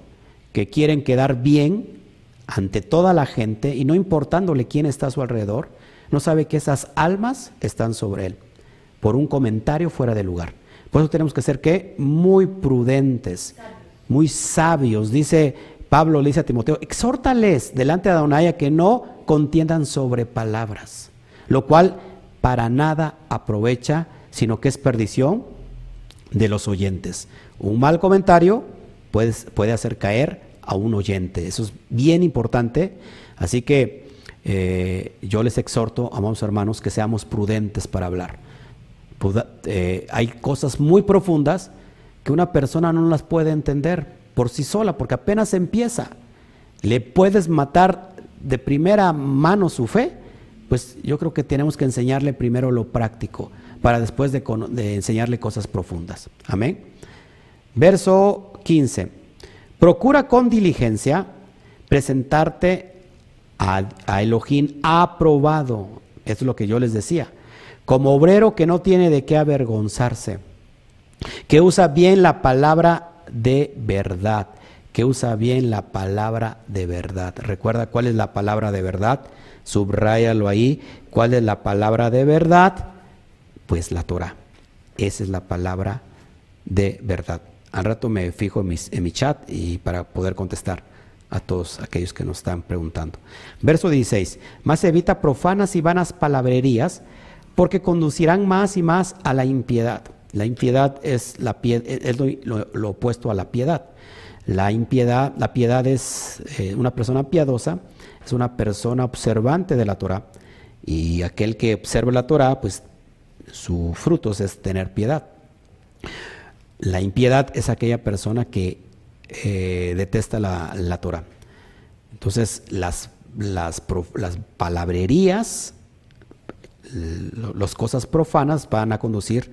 que quieren quedar bien ante toda la gente y no importándole quién está a su alrededor, no sabe que esas almas están sobre él por un comentario fuera de lugar. Por eso tenemos que ser que muy prudentes, muy sabios. Dice Pablo, le dice a Timoteo, exhórtales delante de Adonai que no contiendan sobre palabras, lo cual para nada aprovecha, sino que es perdición de los oyentes. Un mal comentario puede, puede hacer caer a un oyente. Eso es bien importante. Así que eh, yo les exhorto, amados hermanos, que seamos prudentes para hablar. Eh, hay cosas muy profundas que una persona no las puede entender por sí sola, porque apenas empieza. Le puedes matar de primera mano su fe pues yo creo que tenemos que enseñarle primero lo práctico para después de, enseñarle cosas profundas. Amén. Verso 15. Procura con diligencia presentarte a, a Elohim aprobado. Es lo que yo les decía. Como obrero que no tiene de qué avergonzarse, que usa bien la palabra de verdad, que usa bien la palabra de verdad. Recuerda cuál es la palabra de verdad Subráyalo ahí. ¿Cuál es la palabra de verdad? Pues la Torah. Esa es la palabra de verdad. Al rato me fijo en, en mi chat y para poder contestar a todos aquellos que nos están preguntando. Verso 16. Más evita profanas y vanas palabrerías porque conducirán más y más a la impiedad. La impiedad es, lo, opuesto a la piedad. La impiedad, la piedad es eh, una persona piadosa es una persona observante de la Torah. Y aquel que observa la Torah, pues su fruto es tener piedad. La impiedad es aquella persona que eh, detesta la, la, Torah. Entonces, las palabrerías, las cosas profanas van a conducir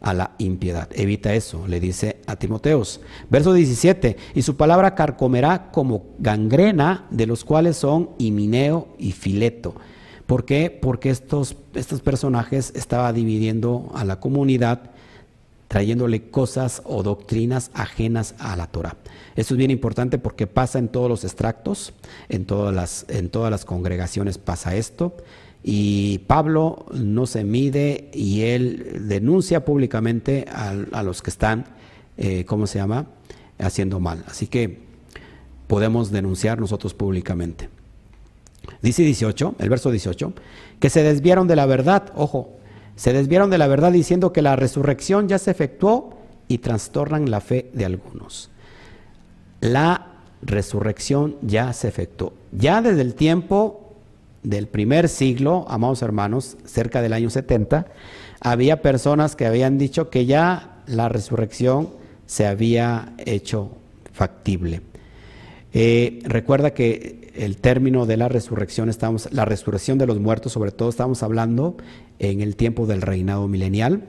a la impiedad. Evita eso, le dice a Timoteos. Verso 17, y su palabra carcomerá como gangrena, de los cuales son Himineo y Fileto. ¿Por qué? Porque estos, estos personajes estaban dividiendo a la comunidad, trayéndole cosas o doctrinas ajenas a la Torah. Esto es bien importante porque pasa en todos los extractos, en todas las, en todas las congregaciones pasa esto. Y Pablo no se mide y él denuncia públicamente a, los que están, eh, ¿cómo se llama?, haciendo mal. Así que podemos denunciar nosotros públicamente. Dice 18, el verso 18, que se desviaron de la verdad, ojo, se desviaron de la verdad diciendo que la resurrección ya se efectuó y trastornan la fe de algunos. La resurrección ya se efectuó. Ya desde el tiempo del primer siglo, amados hermanos, cerca del año 70, había personas que habían dicho que ya la resurrección se había hecho factible. Eh, recuerda que el término de la resurrección, estamos, la resurrección de los muertos, sobre todo estamos hablando en el tiempo del reinado milenial.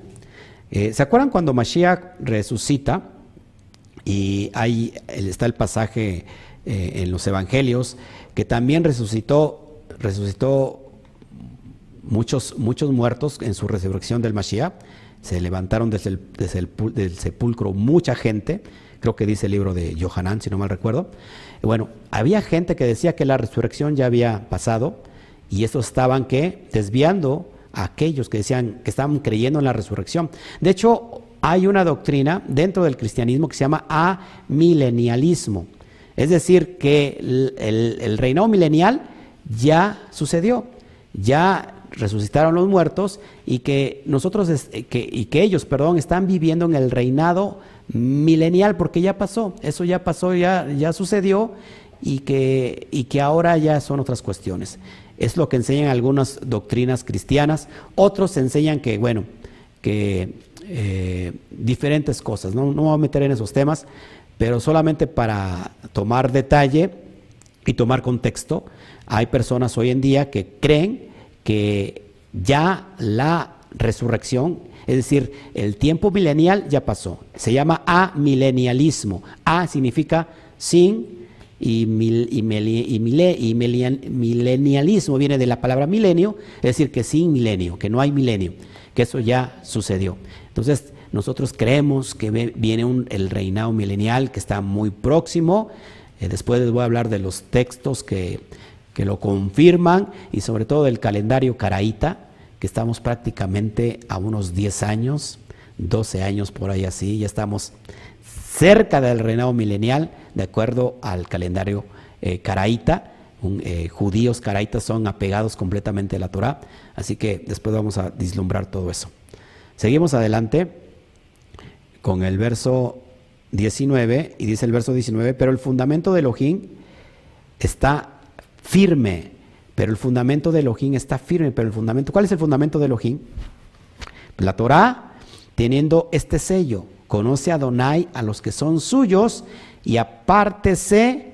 Eh, ¿Se acuerdan cuando Mashiach resucita? Y ahí está el pasaje eh, en los evangelios que también resucitó, resucitó muchos, muchos muertos en su resurrección del Mashiach. Se levantaron desde el, desde el del sepulcro mucha gente, creo que dice el libro de Johanán, si no mal recuerdo. Bueno, había gente que decía que la resurrección ya había pasado y estos estaban que desviando a aquellos que decían que estaban creyendo en la resurrección. De hecho, hay una doctrina dentro del cristianismo que se llama amilenialismo. Es decir, que el, el, reinado milenial ya sucedió, ya resucitaron los muertos y que nosotros que, y que ellos, perdón, están viviendo en el reinado milenial porque ya pasó, eso ya pasó, ya, ya sucedió y que, y que ahora ya son otras cuestiones. Es lo que enseñan algunas doctrinas cristianas, otros enseñan que, bueno, que eh, diferentes cosas, no, no voy a meter en esos temas, pero solamente para tomar detalle y tomar contexto, hay personas hoy en día que creen que ya la resurrección, es decir, el tiempo milenial ya pasó. Se llama amilenialismo. A significa sin y, y, milenialismo viene de la palabra milenio, es decir, que sin milenio, que no hay milenio, que eso ya sucedió. Entonces, nosotros creemos que viene el reinado milenial que está muy próximo. Eh, después les voy a hablar de los textos que, que lo confirman y sobre todo del calendario caraíta, que estamos prácticamente a unos 10 años, 12 años por ahí así, ya estamos cerca del reinado milenial, de acuerdo al calendario eh, caraíta. Eh, judíos caraítas son apegados completamente a la Torah, así que después vamos a vislumbrar todo eso. Seguimos adelante con el verso 19, y dice el verso 19, pero el fundamento de Elohim está firme, pero el fundamento de Elohim está firme, pero el fundamento, ¿cuál es el fundamento de Elohim? La Torah, teniendo este sello, conoce a Adonai a los que son suyos y apártese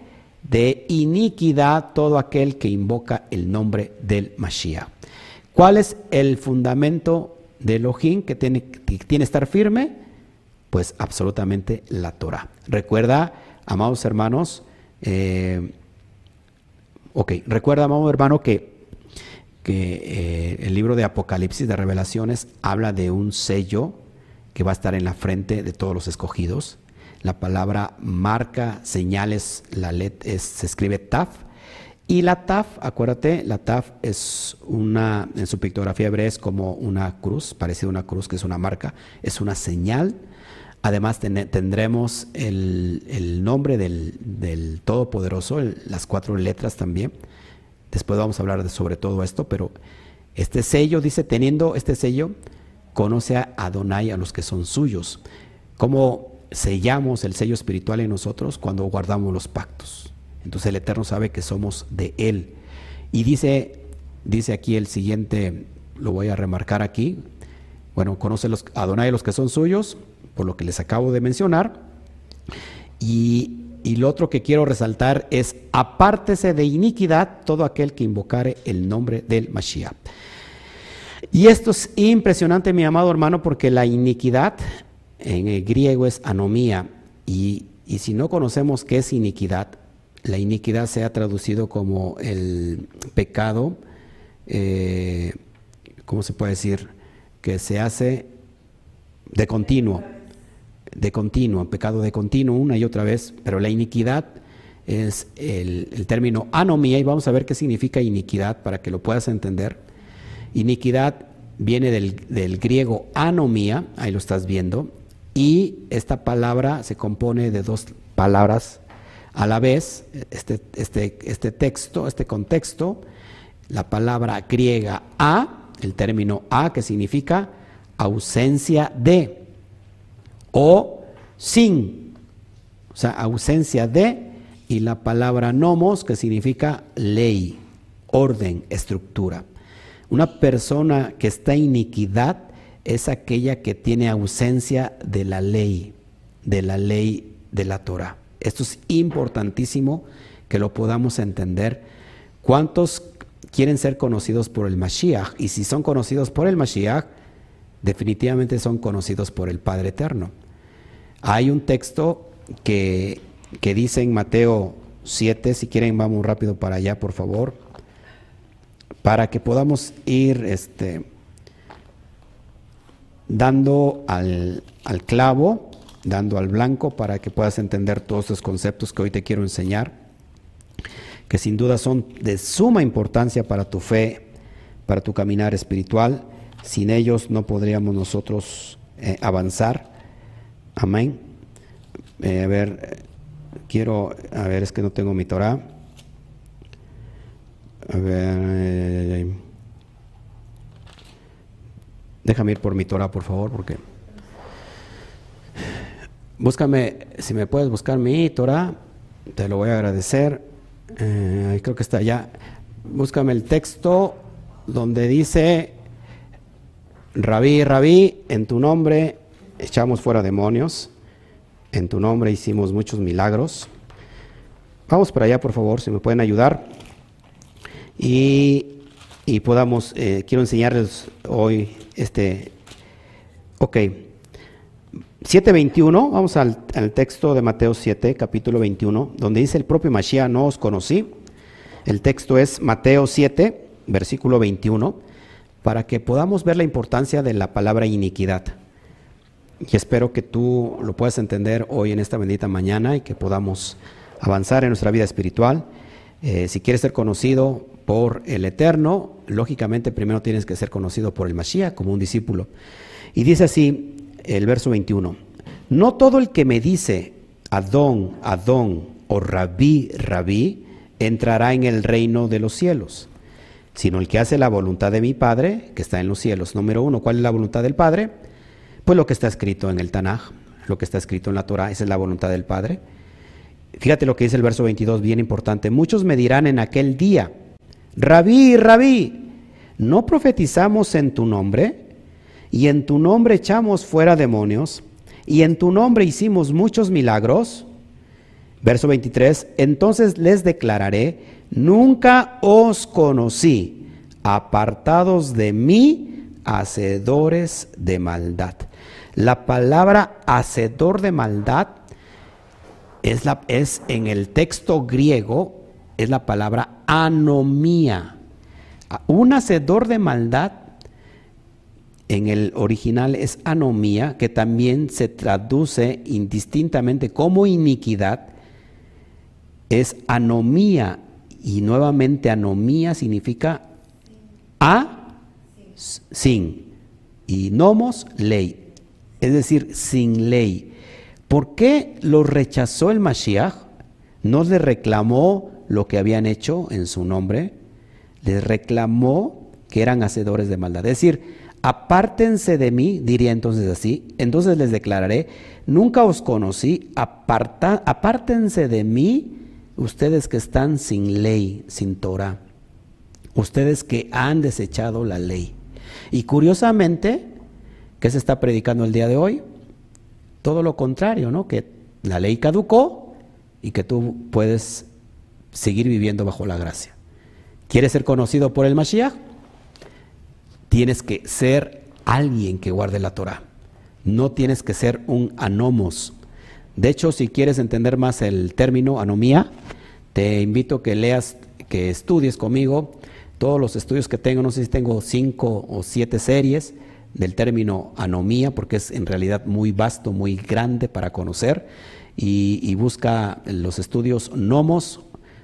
de iniquidad todo aquel que invoca el nombre del Mashiach. ¿Cuál es el fundamento de Elohim que tiene que tiene estar firme? Pues absolutamente la Torah. Recuerda, amados hermanos, eh, Ok, recuerda, amado hermano, que, que eh, el libro de Apocalipsis, de Revelaciones, habla de un sello que va a estar en la frente de todos los escogidos. La palabra marca, señales, la let es, se escribe taf. Y la taf, acuérdate, la taf es una, en su pictografía hebrea es como una cruz, parece una cruz que es una marca, es una señal. Además tendremos el, nombre del, Todopoderoso, las cuatro letras también. Después vamos a hablar sobre todo esto, pero este sello, dice, teniendo este sello, conoce a Adonai a los que son suyos. ¿Cómo sellamos el sello espiritual en nosotros? Cuando guardamos los pactos. Entonces el Eterno sabe que somos de Él. Y dice, dice aquí el siguiente, lo voy a remarcar aquí. Bueno, conoce los, a Adonai a los que son suyos por lo que les acabo de mencionar. Y, lo otro que quiero resaltar es, apártese de iniquidad todo aquel que invocare el nombre del Mashiach. Y esto es impresionante, mi amado hermano, porque la iniquidad en el griego es anomía. Y, si no conocemos qué es iniquidad, la iniquidad se ha traducido como el pecado, eh, ¿cómo se puede decir? Que se hace de continuo de continuo, pecado de continuo una y otra vez, pero la iniquidad es el, término anomía y vamos a ver qué significa iniquidad para que lo puedas entender. Iniquidad viene del, griego anomía, ahí lo estás viendo, y esta palabra se compone de dos palabras a la vez, este, este, este texto, este contexto, la palabra griega a, el término a que significa ausencia de, o sin, o sea, ausencia de, y la palabra nomos, que significa ley, orden, estructura. Una persona que está en iniquidad es aquella que tiene ausencia de la ley, de la ley de la Torah. Esto es importantísimo que lo podamos entender. ¿Cuántos quieren ser conocidos por el Mashiach? Y si son conocidos por el Mashiach, definitivamente son conocidos por el Padre Eterno. Hay un texto que, que dice en Mateo 7, si quieren vamos rápido para allá, por favor, para que podamos ir este, dando al, al clavo, dando al blanco, para que puedas entender todos estos conceptos que hoy te quiero enseñar, que sin duda son de suma importancia para tu fe, para tu caminar espiritual. Sin ellos no podríamos nosotros eh, avanzar. Amén. Eh, a ver, quiero, a ver, es que no tengo mi Torah. A ver, déjame ir por mi Torah, por favor, porque búscame, si me puedes buscar mi Torah, te lo voy a agradecer. Eh, creo que está allá. Búscame el texto donde dice, Rabí, Rabí, en tu nombre echamos fuera demonios, en tu nombre hicimos muchos milagros. Vamos para allá, por favor, si me pueden ayudar. Y, y podamos, eh, quiero enseñarles hoy este, ok, 7.21, vamos al, al, texto de Mateo 7, capítulo 21, donde dice el propio Mashiach, no os conocí. El texto es Mateo 7, versículo 21, para que podamos ver la importancia de la palabra iniquidad. Y espero que tú lo puedas entender hoy en esta bendita mañana y que podamos avanzar en nuestra vida espiritual. Eh, si quieres ser conocido por el Eterno, lógicamente primero tienes que ser conocido por el Mashiach como un discípulo. Y dice así el verso 21, no todo el que me dice Adón, Adón o Rabí, Rabí, entrará en el reino de los cielos, sino el que hace la voluntad de mi Padre, que está en los cielos. Número uno, ¿cuál es la voluntad del Padre? Pues lo que está escrito en el Tanaj, lo que está escrito en la Torah, esa es la voluntad del Padre. Fíjate lo que dice el verso 22, bien importante. Muchos me dirán en aquel día, Rabí, Rabí, ¿no profetizamos en tu nombre? Y en tu nombre echamos fuera demonios, y en tu nombre hicimos muchos milagros. Verso 23, entonces les declararé, nunca os conocí, apartados de mí, hacedores de maldad. La palabra hacedor de maldad es, la, en el texto griego, es la palabra anomía. Un hacedor de maldad en el original es anomía, que también se traduce indistintamente como iniquidad, es anomía. Y nuevamente anomía significa a sin. Y nomos ley, es decir, sin ley. ¿Por qué lo rechazó el Mashiach? ¿No le reclamó lo que habían hecho en su nombre? Les reclamó que eran hacedores de maldad. Es decir, apártense de mí, diría entonces así, entonces les declararé, nunca os conocí, apártense de mí ustedes que están sin ley, sin Torah, ustedes que han desechado la ley. Y curiosamente, ¿qué se está predicando el día de hoy? Todo lo contrario, ¿no? Que la ley caducó y que tú puedes seguir viviendo bajo la gracia. ¿Quieres ser conocido por el Mashiach? Tienes que ser alguien que guarde la Torah. No tienes que ser un anomos, de hecho, si quieres entender más el término anomía, te invito que leas, que estudies conmigo todos los estudios que tengo, no sé si tengo cinco o siete series del término anomía, porque es en realidad muy vasto, muy grande para conocer, y, busca los estudios nomos,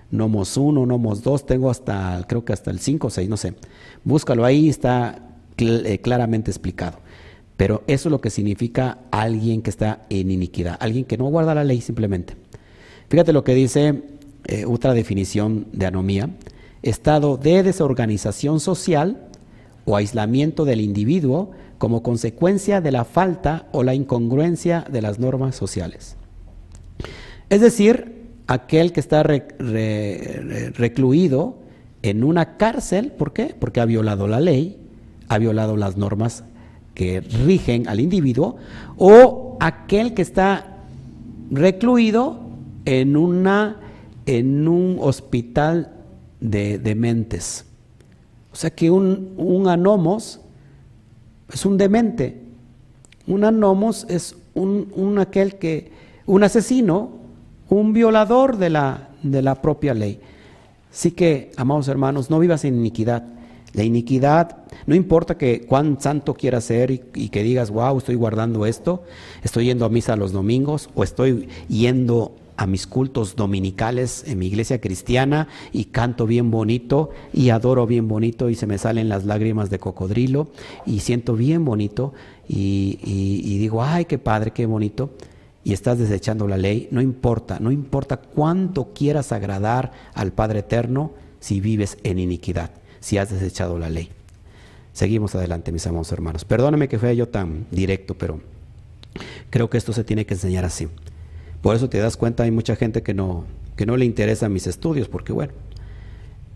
nomos 1, nomos 2, tengo hasta, creo que hasta el 5 o 6, no sé. Búscalo ahí, está eh, claramente explicado. Pero eso es lo que significa alguien que está en iniquidad, alguien que no guarda la ley simplemente. Fíjate lo que dice eh, otra definición de anomía, estado de desorganización social o aislamiento del individuo como consecuencia de la falta o la incongruencia de las normas sociales. Es decir, aquel que está recluido en una cárcel, ¿por qué? Porque ha violado la ley, ha violado las normas que rigen al individuo o aquel que está recluido en, una, en un hospital de dementes. O sea que un, un anomos es un demente. Un anomos es un, aquel que un asesino, un violador de la, de la propia ley. Así que, amados hermanos, no vivas en iniquidad. La iniquidad, no importa que cuán santo quieras ser y, que digas, wow, estoy guardando esto, estoy yendo a misa los domingos o estoy yendo a mis cultos dominicales en mi iglesia cristiana y canto bien bonito y adoro bien bonito y se me salen las lágrimas de cocodrilo y siento bien bonito y, digo, ay, qué padre, qué bonito y estás desechando la ley, no importa, no importa cuánto quieras agradar al Padre Eterno si vives en iniquidad si has desechado la ley. Seguimos adelante, mis amados hermanos. Perdóname que fue yo tan directo, pero creo que esto se tiene que enseñar así. Por eso te das cuenta, hay mucha gente que no, que no le interesan mis estudios, porque bueno,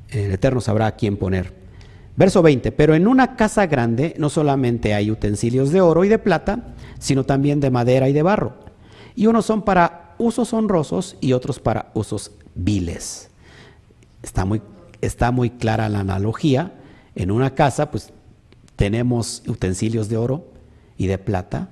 el Eterno sabrá a quién poner. Verso 20, pero en una casa grande no solamente hay utensilios de oro y de plata, sino también de madera y de barro. Y unos son para usos honrosos y otros para usos viles. Está muy está muy clara la analogía. En una casa, pues tenemos utensilios de oro y de plata,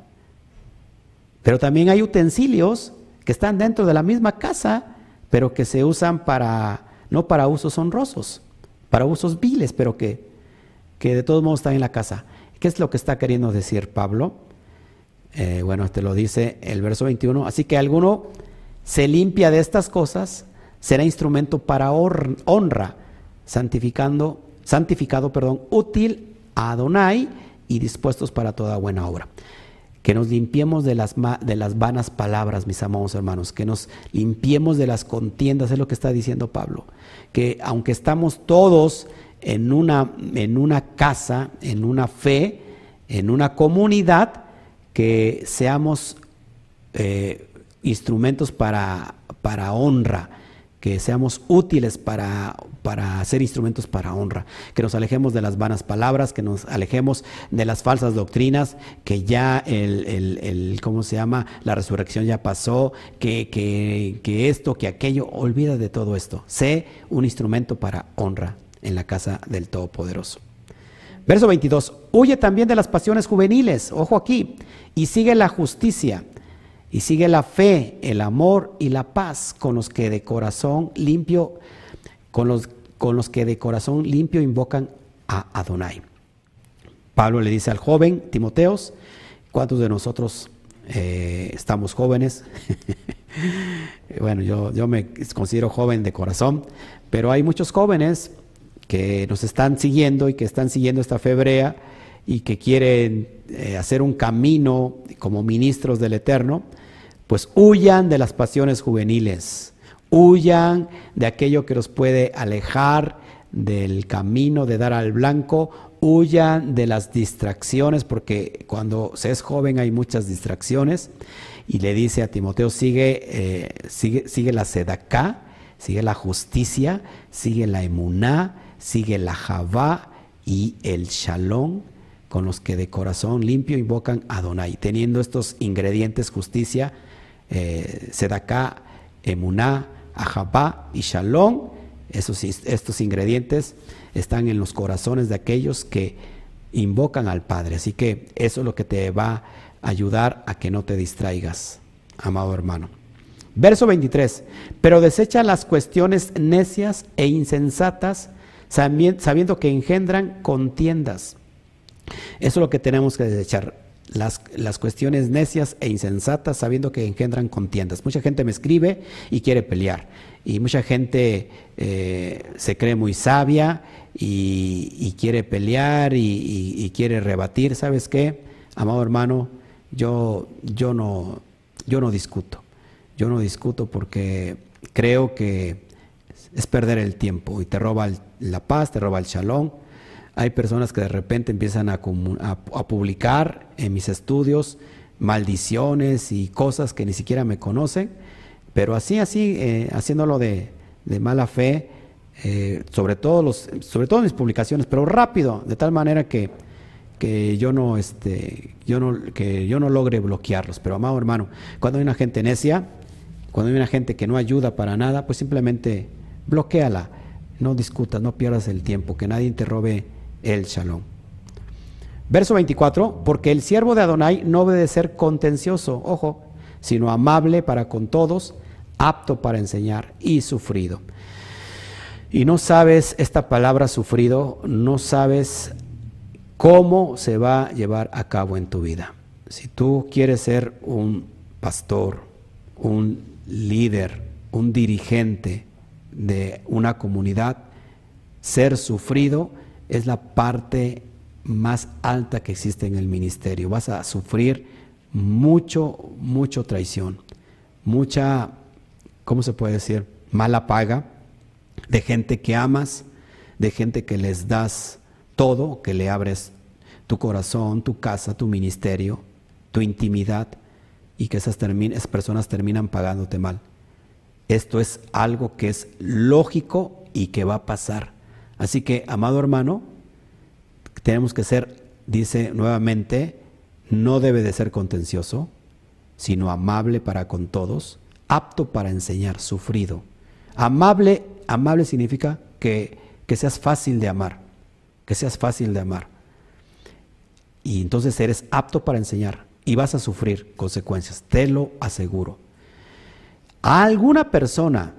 pero también hay utensilios que están dentro de la misma casa, pero que se usan para, no para usos honrosos, para usos viles, pero que, que de todos modos están en la casa. ¿Qué es lo que está queriendo decir Pablo? Eh, bueno, te lo dice el verso 21. Así que alguno se limpia de estas cosas, será instrumento para honra santificando, santificado, perdón, útil a Adonai y dispuestos para toda buena obra. Que nos limpiemos de las, de las vanas palabras, mis amados hermanos, que nos limpiemos de las contiendas, es lo que está diciendo Pablo. Que aunque estamos todos en una, en una casa, en una fe, en una comunidad, que seamos eh, instrumentos para, para honra que seamos útiles para, para ser instrumentos para honra, que nos alejemos de las vanas palabras, que nos alejemos de las falsas doctrinas, que ya el, el, ¿cómo se llama? La resurrección ya pasó, que, que, que esto, que aquello, olvida de todo esto. Sé un instrumento para honra en la casa del Todopoderoso. Verso 22, huye también de las pasiones juveniles, ojo aquí, y sigue la justicia y sigue la fe, el amor y la paz con los que de corazón limpio, con los, con los que de corazón limpio invocan a Adonai. Pablo le dice al joven Timoteos, ¿cuántos de nosotros eh, estamos jóvenes? bueno, yo, yo me considero joven de corazón, pero hay muchos jóvenes que nos están siguiendo y que están siguiendo esta febrea y que quieren eh, hacer un camino como ministros del Eterno pues huyan de las pasiones juveniles, huyan de aquello que los puede alejar del camino de dar al blanco, huyan de las distracciones, porque cuando se es joven hay muchas distracciones, y le dice a Timoteo, sigue, eh, sigue, sigue la sedacá, sigue la justicia, sigue la emuná, sigue la javá y el shalom, con los que de corazón limpio invocan a Adonai, teniendo estos ingredientes, justicia, eh, Sedaká, Emuná, Ahabá y Shalom, esos, estos ingredientes están en los corazones de aquellos que invocan al Padre. Así que eso es lo que te va a ayudar a que no te distraigas, amado hermano. Verso 23, pero desecha las cuestiones necias e insensatas, sabiendo que engendran contiendas. Eso es lo que tenemos que desechar las, las, cuestiones necias e insensatas sabiendo que engendran contiendas. Mucha gente me escribe y quiere pelear. Y mucha gente eh, se cree muy sabia y, quiere pelear y, quiere rebatir. ¿Sabes qué? Amado hermano, yo, yo, no, yo no discuto. Yo no discuto porque creo que es perder el tiempo y te roba la paz, te roba el shalom hay personas que de repente empiezan a, publicar en mis estudios maldiciones y cosas que ni siquiera me conocen, pero así, así, eh, haciéndolo de, mala fe, eh, sobre, todo los, sobre todo mis publicaciones, pero rápido, de tal manera que, que yo no, este, yo no, que yo no logre bloquearlos. Pero amado hermano, cuando hay una gente necia, cuando hay una gente que no ayuda para nada, pues simplemente bloqueala, no discutas, no pierdas el tiempo, que nadie te robe el shalom. Verso 24, porque el siervo de Adonai no debe ser contencioso, ojo, sino amable para con todos, apto para enseñar y sufrido. Y no sabes esta palabra sufrido, no sabes cómo se va a llevar a cabo en tu vida. Si tú quieres ser un pastor, un líder, un dirigente de una comunidad, ser sufrido es la parte más alta que existe en el ministerio. Vas a sufrir mucho, mucho traición, mucha, ¿cómo se puede decir? Mala paga de gente que amas, de gente que les das todo, que le abres tu corazón, tu casa, tu ministerio, tu intimidad y que esas, esas personas terminan pagándote mal. Esto es algo que es lógico y que va a pasar. Así que, amado hermano, tenemos que ser, dice nuevamente, no debe de ser contencioso, sino amable para con todos, apto para enseñar, sufrido. Amable, amable significa que, que seas fácil de amar, que seas fácil de amar. Y entonces eres apto para enseñar y vas a sufrir consecuencias, te lo aseguro. A alguna persona,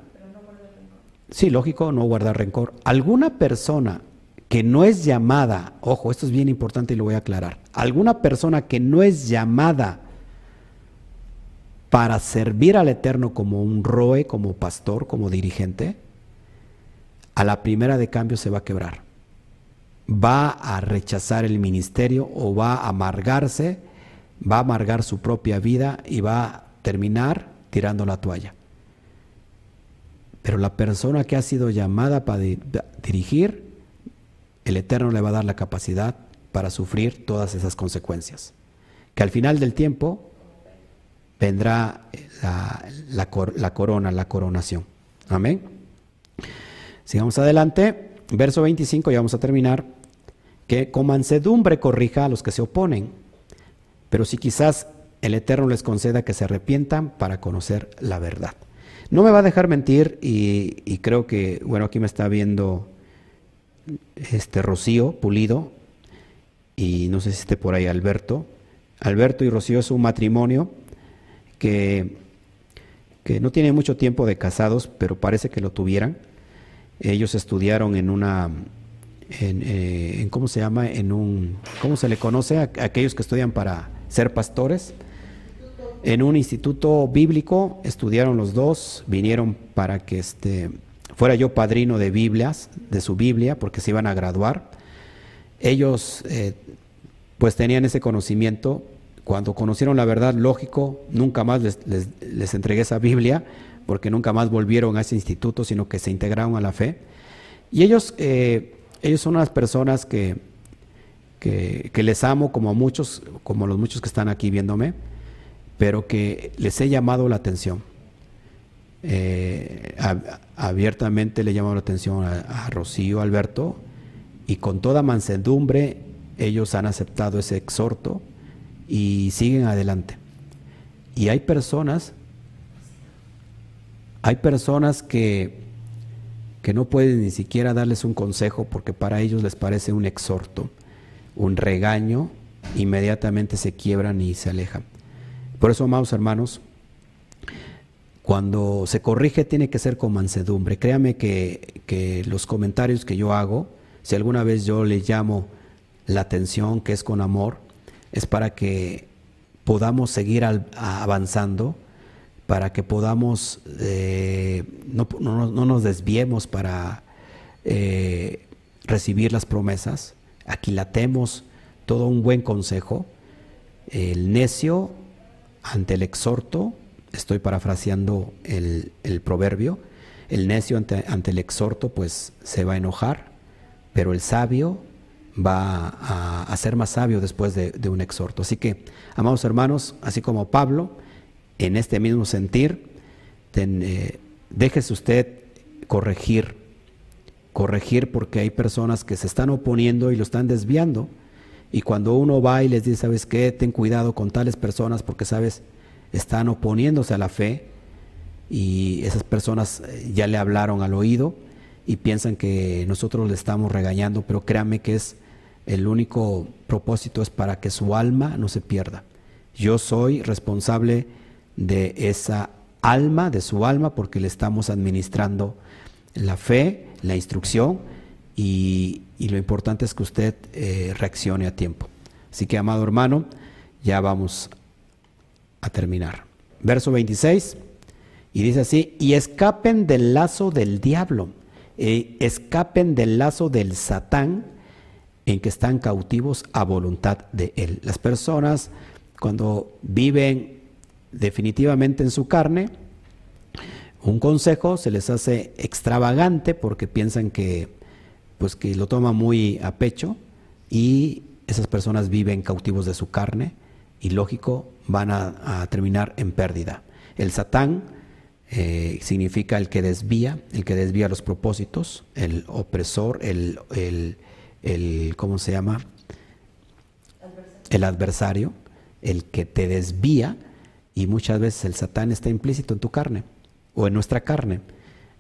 sí, lógico, no guardar rencor, alguna persona que no es llamada, ojo, esto es bien importante y lo voy a aclarar, alguna persona que no es llamada para servir al Eterno como un roe, como pastor, como dirigente, a la primera de cambio se va a quebrar. Va a rechazar el ministerio o va a amargarse, va a amargar su propia vida y va a terminar tirando la toalla. Pero la persona que ha sido llamada para dirigir, el Eterno le va a dar la capacidad para sufrir todas esas consecuencias. Que al final del tiempo vendrá la, corona, la coronación. Amén. Sigamos adelante. Verso 25, ya vamos a terminar. Que con mansedumbre corrija a los que se oponen. Pero si quizás el Eterno les conceda que se arrepientan para conocer la verdad. No me va a dejar mentir y, creo que, bueno, aquí me está viendo este Rocío Pulido y no sé si esté por ahí Alberto. Alberto y Rocío es un matrimonio que, que no tiene mucho tiempo de casados, pero parece que lo tuvieran. Ellos estudiaron en una, en, eh, ¿cómo se llama? En un, ¿cómo se le conoce a, aquellos que estudian para ser pastores? En un instituto bíblico estudiaron los dos, vinieron para que este, fuera yo padrino de Biblias, de su Biblia, porque se iban a graduar. Ellos eh, pues tenían ese conocimiento. Cuando conocieron la verdad, lógico, nunca más les, entregué esa Biblia, porque nunca más volvieron a ese instituto, sino que se integraron a la fe. Y ellos, eh, ellos son unas personas que, que, que les amo como a muchos, como los muchos que están aquí viéndome, pero que les he llamado la atención eh, abiertamente le llamado la atención a, Rocío Alberto y con toda mansedumbre ellos han aceptado ese exhorto y siguen adelante. Y hay personas, hay personas que, que no pueden ni siquiera darles un consejo porque para ellos les parece un exhorto, un regaño, inmediatamente se quiebran y se alejan. Por eso, amados hermanos, cuando se corrige tiene que ser con mansedumbre. Créame que, los comentarios que yo hago, si alguna vez yo le llamo la atención, que es con amor, es para que podamos seguir avanzando, para que podamos, eh, no, nos desviemos para eh, recibir las promesas, aquilatemos todo un buen consejo. El necio ante el exhorto estoy parafraseando el, proverbio, el necio ante, el exhorto pues se va a enojar, pero el sabio va a, ser más sabio después de, un exhorto. Así que, amados hermanos, así como Pablo, en este mismo sentir, eh, déjese usted corregir, corregir porque hay personas que se están oponiendo y lo están desviando. Y cuando uno va y les dice, ¿sabes qué? Ten cuidado con tales personas porque, ¿sabes? están oponiéndose a la fe y esas personas eh, ya le hablaron al oído y piensan que nosotros le estamos regañando, pero créanme que es el único propósito es para que su alma no se pierda. Yo soy responsable de esa alma, de su alma, porque le estamos administrando la fe, la instrucción y, lo importante es que usted eh, reaccione a tiempo. Así que, amado hermano, ya vamos a terminar. Verso 26, y dice así, y escapen del lazo del diablo, escapen del lazo del satán en que están cautivos a voluntad de él. Las personas cuando viven definitivamente en su carne, un consejo se les hace extravagante porque piensan que pues que lo toma muy a pecho y esas personas viven cautivos de su carne y lógico van a, terminar en pérdida. El satán eh, significa el que desvía, el que desvía los propósitos, el opresor, el, el, el ¿cómo se llama? El adversario, el que te desvía y muchas veces el satán está implícito en tu carne o en nuestra carne.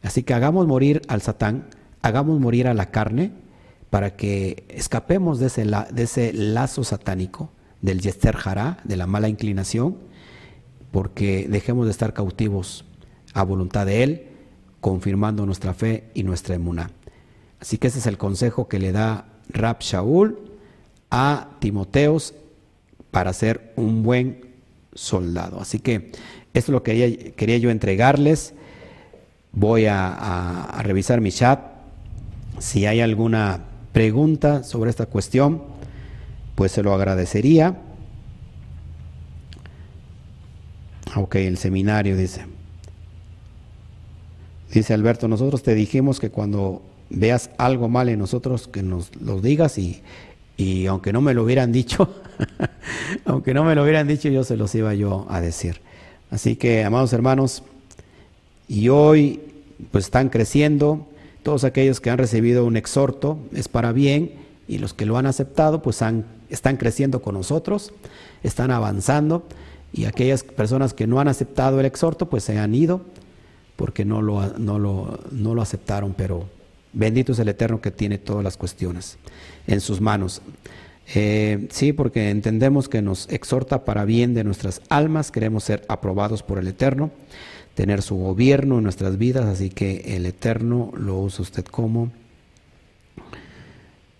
Así que hagamos morir al satán hagamos morir a la carne para que escapemos de ese, de ese lazo satánico, del yester hará, de la mala inclinación, porque dejemos de estar cautivos a voluntad de Él, confirmando nuestra fe y nuestra emuná. Así que ese es el consejo que le da Rab Shaul a Timoteos para ser un buen soldado. Así que esto lo quería, quería yo entregarles. Voy a revisar mi chat si hay alguna pregunta sobre esta cuestión, pues se lo agradecería. Ok, el seminario dice. Dice Alberto, nosotros te dijimos que cuando veas algo mal en nosotros, que nos lo digas y, y aunque no me lo hubieran dicho, aunque no me lo hubieran dicho, yo se los iba yo a decir. Así que, amados hermanos, y hoy pues están creciendo, todos aquellos que han recibido un exhorto es para bien y los que lo han aceptado pues están creciendo con nosotros, están avanzando y aquellas personas que no han aceptado el exhorto pues se han ido porque no lo, no lo, no lo aceptaron, pero bendito es el Eterno que tiene todas las cuestiones en sus manos. Eh, sí, porque entendemos que nos exhorta para bien de nuestras almas, queremos ser aprobados por el Eterno tener su gobierno en nuestras vidas, así que el Eterno lo usa usted como.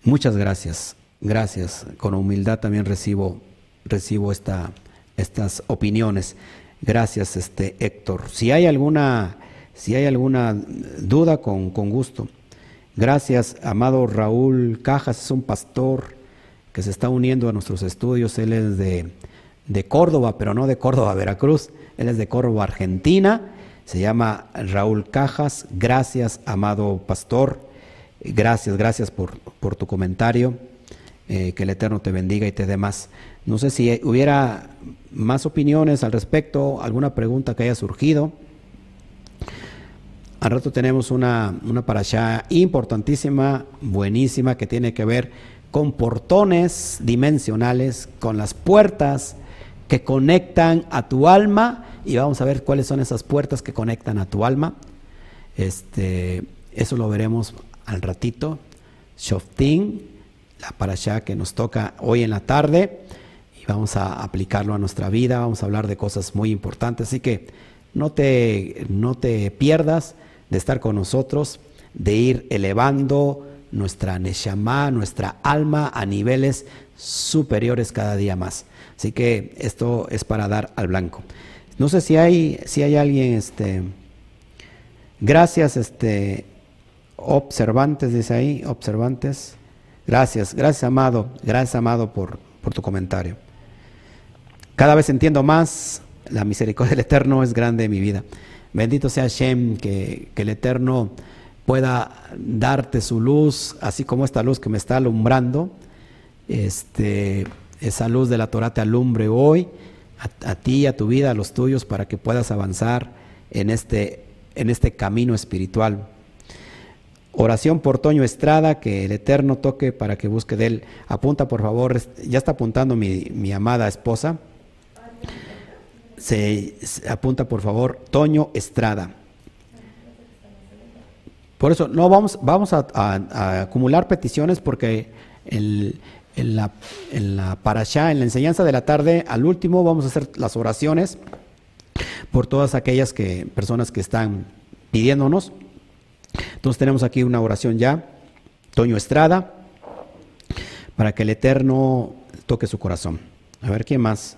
Muchas gracias, gracias. Con humildad también recibo, recibo esta, estas opiniones. Gracias, este Héctor. Si hay alguna, si hay alguna duda, con, con gusto. Gracias, amado Raúl Cajas, es un pastor que se está uniendo a nuestros estudios. Él es de, de Córdoba, pero no de Córdoba, Veracruz. Él es de Córdoba, Argentina. Se llama Raúl Cajas. Gracias, amado pastor. Gracias, gracias por, por tu comentario. Eh, que el Eterno te bendiga y te dé más. No sé si hubiera más opiniones al respecto, alguna pregunta que haya surgido. Al rato tenemos una, una parasha importantísima, buenísima, que tiene que ver con portones dimensionales, con las puertas que conectan a tu alma y vamos a ver cuáles son esas puertas que conectan a tu alma. Este, eso lo veremos al ratito. Shoftin, la parasha que nos toca hoy en la tarde y vamos a aplicarlo a nuestra vida, vamos a hablar de cosas muy importantes, así que no te, no te pierdas de estar con nosotros, de ir elevando nuestra neshama, nuestra alma a niveles superiores cada día más. Así que esto es para dar al blanco. No sé si hay, si hay alguien, este, gracias, este, observantes, dice ahí, observantes. Gracias, gracias amado, gracias amado por, por tu comentario. Cada vez entiendo más, la misericordia del Eterno es grande en mi vida. Bendito sea Shem, que, que el Eterno pueda darte su luz, así como esta luz que me está alumbrando. Este, esa luz de la Torah te alumbre hoy, a, ti, a tu vida, a los tuyos, para que puedas avanzar en este, en este camino espiritual. Oración por Toño Estrada, que el Eterno toque para que busque de él. Apunta, por favor, ya está apuntando mi, mi amada esposa. Se, apunta, por favor, Toño Estrada. Por eso, no vamos, vamos a acumular peticiones porque el, en la, en la en la enseñanza de la tarde, al último vamos a hacer las oraciones por todas aquellas que, personas que están pidiéndonos. Entonces tenemos aquí una oración ya, Toño Estrada, para que el Eterno toque su corazón. A ver, ¿quién más?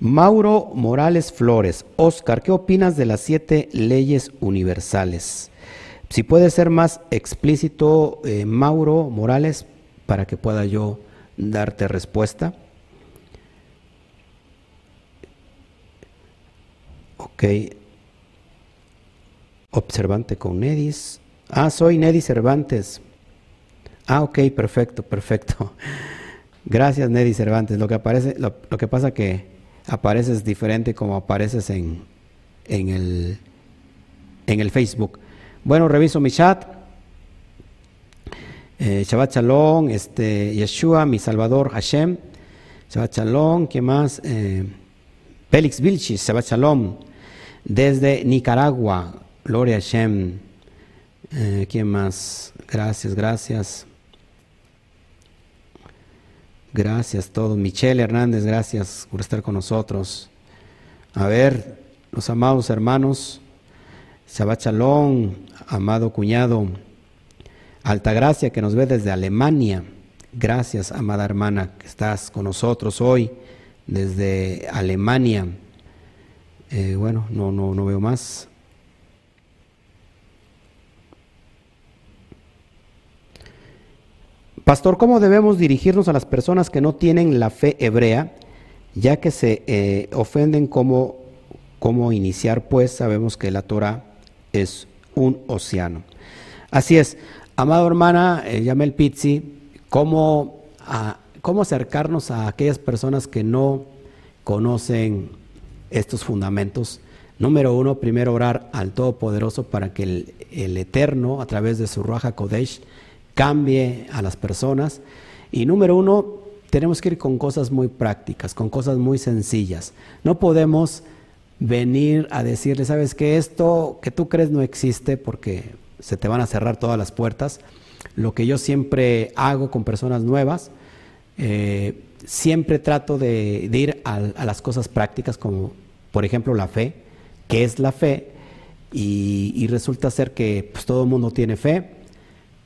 Mauro Morales Flores. Oscar, ¿qué opinas de las siete leyes universales? Si puede ser más explícito, eh, Mauro Morales, para que pueda yo darte respuesta. Ok. Observante con Nedis. Ah, soy Nedis Cervantes. Ah, ok, perfecto, perfecto. Gracias, Nedis Cervantes. Lo que aparece, lo, que pasa que apareces diferente como apareces en, en, el, en el Facebook. Bueno, reviso mi chat. Eh, Shabbat Shalom, este, Yeshua, mi Salvador Hashem. Shabbat Shalom, ¿qué más? Eh, Félix Vilchis, Shabbat Shalom. Desde Nicaragua, Gloria Hashem. Eh, ¿Quién más? Gracias, gracias. Gracias a todos. Michelle Hernández, gracias por estar con nosotros. A ver, los amados hermanos, Shabbat Shalom, amado cuñado, Altagracia que nos ve desde Alemania. Gracias, amada hermana, que estás con nosotros hoy desde Alemania. Eh, bueno, no, no, no veo más. Pastor, ¿cómo debemos dirigirnos a las personas que no tienen la fe hebrea, ya que se eh, ofenden como, cómo iniciar? Pues sabemos que la Torah es un océano. Así es, amado hermana, eh, Yamel Pizzi, ¿cómo, ¿cómo acercarnos a aquellas personas que no conocen estos fundamentos? Número uno, primero orar al Todopoderoso para que el, el Eterno, a través de su Raja Kodesh, cambie a las personas. Y número uno, tenemos que ir con cosas muy prácticas, con cosas muy sencillas. No podemos venir a decirle, sabes que esto que tú crees no existe porque se te van a cerrar todas las puertas. Lo que yo siempre hago con personas nuevas, eh, siempre trato de, ir a, las cosas prácticas como por ejemplo la fe, que es la fe, y, resulta ser que pues, todo el mundo tiene fe,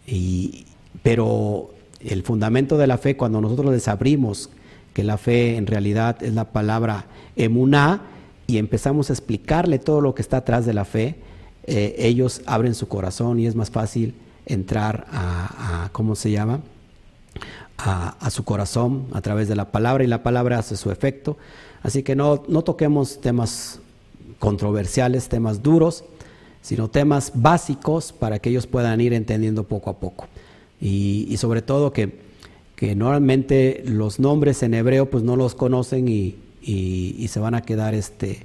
y, pero el fundamento de la fe, cuando nosotros les abrimos que la fe en realidad es la palabra emuná y empezamos a explicarle todo lo que está atrás de la fe, eh, ellos abren su corazón y es más fácil entrar a, ¿cómo se llama? A, su corazón a través de la palabra y la palabra hace su efecto. Así que no, no toquemos temas controversiales, temas duros, sino temas básicos para que ellos puedan ir entendiendo poco a poco. Y, sobre todo que, normalmente los nombres en hebreo pues no los conocen y, se van a quedar este,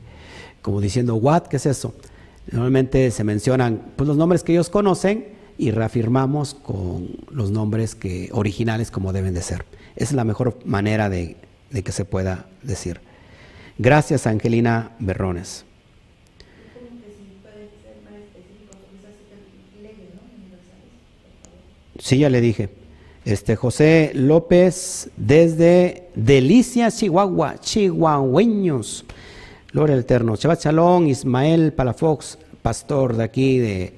como diciendo, ¿what? ¿Qué es eso? Normalmente se mencionan pues, los nombres que ellos conocen y reafirmamos con los nombres que, originales como deben de ser. Esa es la mejor manera de que se pueda decir. Gracias, Angelina Berrones. Sí, ya le dije. Este José López desde Delicia, Chihuahua, chihuahueños. Gloria Eterno. Chabat Chalón, Ismael Palafox, pastor de aquí, de,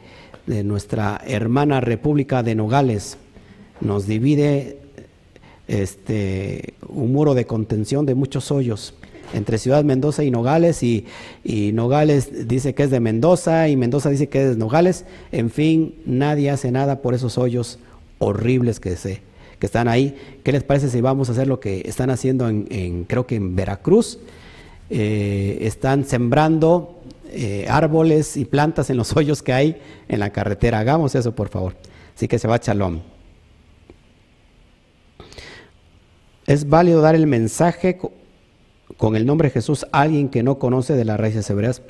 de nuestra hermana República de Nogales. Nos divide este, un muro de contención de muchos hoyos entre Ciudad Mendoza y Nogales, y, y, Nogales dice que es de Mendoza, y Mendoza dice que es de Nogales. En fin, nadie hace nada por esos hoyos horribles que, se, que están ahí. ¿Qué les parece si vamos a hacer lo que están haciendo en, creo que en Veracruz? Eh, están sembrando eh, árboles y plantas en los hoyos que hay en la carretera. Hagamos eso, por favor. Así que se va chalón. Es válido dar el mensaje con el nombre de Jesús a alguien que no conoce de las raíces hebreas.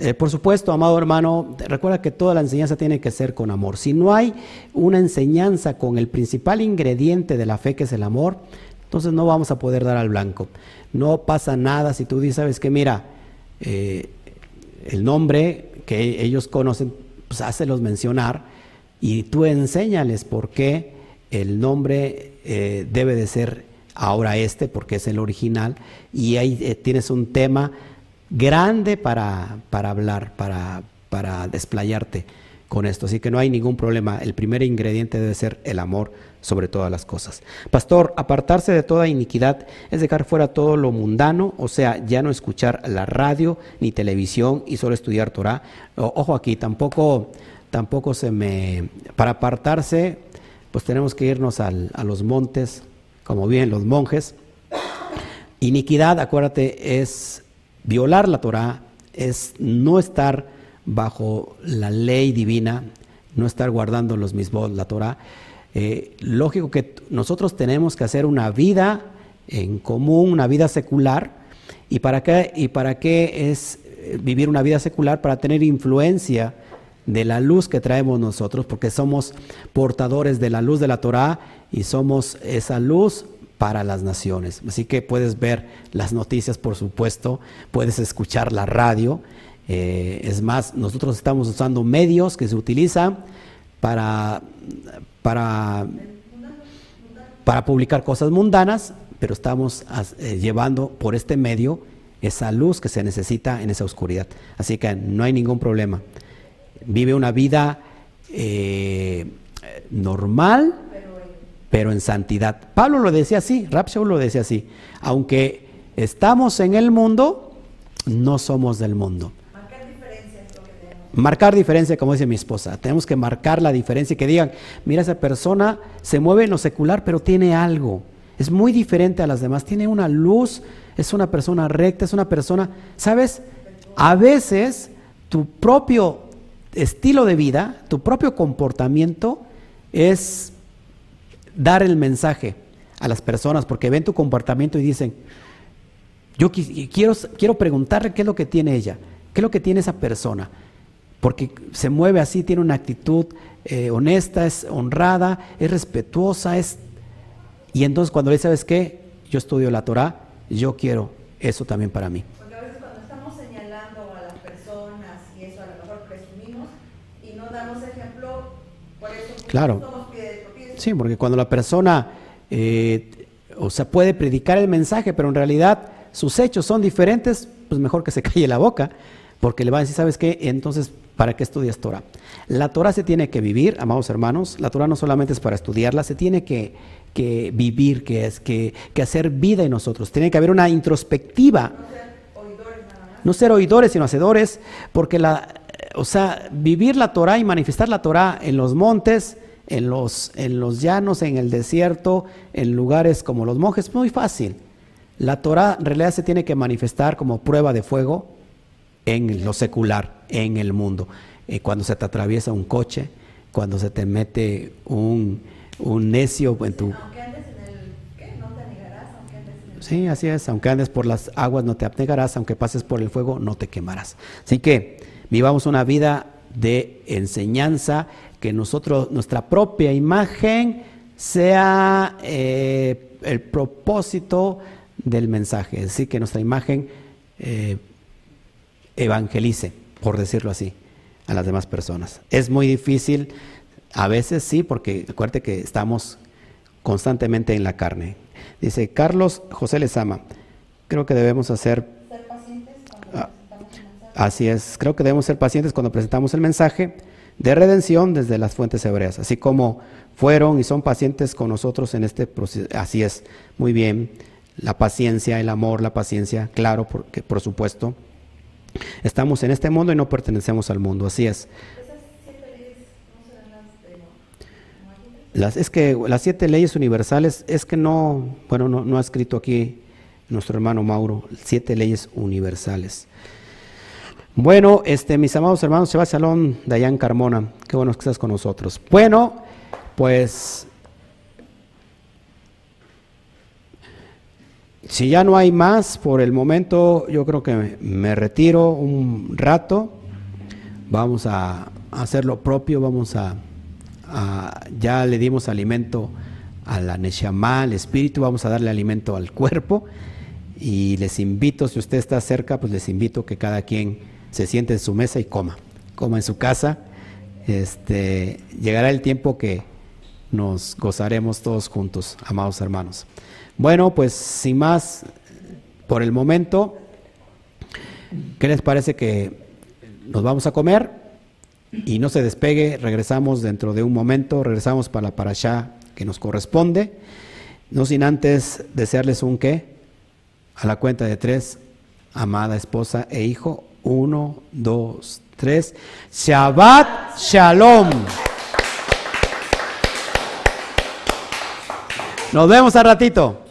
Eh, por supuesto, amado hermano, recuerda que toda la enseñanza tiene que ser con amor. Si no hay una enseñanza con el principal ingrediente de la fe, que es el amor, entonces no vamos a poder dar al blanco. No pasa nada si tú dices, sabes que mira, eh, el nombre que ellos conocen, pues hácelos mencionar y tú enséñales por qué el nombre eh, debe de ser ahora este porque es el original, y ahí tienes un tema grande para, para hablar, para, para desplayarte con esto. Así que no hay ningún problema. El primer ingrediente debe ser el amor sobre todas las cosas. Pastor, apartarse de toda iniquidad es dejar fuera todo lo mundano, o sea, ya no escuchar la radio ni televisión y solo estudiar Torah. ojo aquí, tampoco, tampoco se me... Para apartarse, pues tenemos que irnos a los montes, como bien los monjes. Iniquidad, acuérdate, es violar la Torah, es no estar bajo la ley divina, no estar guardando los mismos, la Torah. Eh, lógico que nosotros tenemos que hacer una vida en común, una vida secular. ¿Y para qué, y para qué es eh, vivir una vida secular? Para tener influencia de la luz que traemos nosotros, porque somos portadores de la luz de la Torah y somos esa luz para las naciones. Así que puedes ver las noticias, por supuesto, puedes escuchar la radio. Eh, es más, nosotros estamos usando medios que se utilizan para, para, para publicar cosas mundanas, pero estamos eh, llevando por este medio esa luz que se necesita en esa oscuridad. Así que no hay ningún problema. Vive una vida eh, normal, pero en santidad. Pablo lo decía así, Rapshaw lo decía así. Aunque estamos en el mundo, no somos del mundo. Marcar diferencia, como dice mi esposa. Tenemos que marcar la diferencia y que digan, mira, esa persona se mueve en lo secular, pero tiene algo. Es muy diferente a las demás. Tiene una luz, es una persona recta, es una persona, ¿sabes? A veces tu propio estilo de vida, tu propio comportamiento es dar el mensaje a las personas porque ven tu comportamiento y dicen, yo quiero, quiero preguntarle qué es lo que tiene ella, qué es lo que tiene esa persona porque se mueve así, tiene una actitud eh, honesta, es honrada, es respetuosa, es... Y entonces cuando le dice, ¿sabes qué? Yo estudio la Torah, yo quiero eso también para mí. Porque a veces cuando estamos señalando a las personas y eso a lo mejor presumimos y no damos ejemplo, por eso claro. Sí, porque cuando la persona, eh, o sea, puede predicar el mensaje, pero en realidad sus hechos son diferentes, pues mejor que se calle la boca, porque le va a decir, ¿sabes qué? Entonces ¿Para qué estudias Torah? La Torah se tiene que vivir, amados hermanos. La Torah no solamente es para estudiarla, se tiene que, vivir, que es que, hacer vida en nosotros. Tiene que haber una introspectiva. No ser oidores, sino hacedores, porque la, o sea, vivir la Torah y manifestar la Torah en los montes, en los, en los llanos, en el desierto, en lugares como los monjes, es muy fácil. La Torah en realidad se tiene que manifestar como prueba de fuego en lo secular, en el mundo. Eh, cuando se te atraviesa un coche, cuando se te mete un, un necio en tu... Sí, así es, aunque andes por las aguas no te abnegarás, aunque pases por el fuego no te quemarás. Así que vivamos una vida de enseñanza, que nosotros, nuestra propia imagen sea eh, el propósito del mensaje, es decir, que nuestra imagen eh, evangelice, por decirlo así, a las demás personas. Es muy difícil, a veces sí, porque acuérdate que estamos constantemente en la carne. Dice Carlos José Lezama, creo que debemos hacer... Ser pacientes cuando ah, Así es, creo que debemos ser pacientes cuando presentamos el mensaje de redención desde las fuentes hebreas, así como fueron y son pacientes con nosotros en este proceso. Así es, muy bien. La paciencia, el amor, la paciencia, claro, porque, por supuesto. Estamos en este mundo y no pertenecemos al mundo, así es. Es que las siete leyes universales, es que no, bueno, no, ha escrito aquí nuestro hermano Mauro, siete leyes universales. Bueno, este, mis amados hermanos, se va Salón, Dayan Carmona, qué bueno que estás con nosotros. Bueno, pues Si ya no hay más, por el momento yo creo que me, retiro un rato. Vamos a hacer lo propio, vamos a, ya le dimos alimento a la Neshama, al espíritu, vamos a darle alimento al cuerpo. Y les invito, si usted está cerca, pues les invito que cada quien se siente en su mesa y coma, coma en su casa. Este, llegará el tiempo que nos gozaremos todos juntos, amados hermanos. Bueno, pues sin más, por el momento, ¿qué les parece que nos vamos a comer? Y no se despegue, regresamos dentro de un momento, regresamos para la parashá que nos corresponde, no sin antes desearles un qué, a la cuenta de tres, amada esposa e hijo, uno, dos, tres, Shabbat Shalom. Nos vemos al ratito.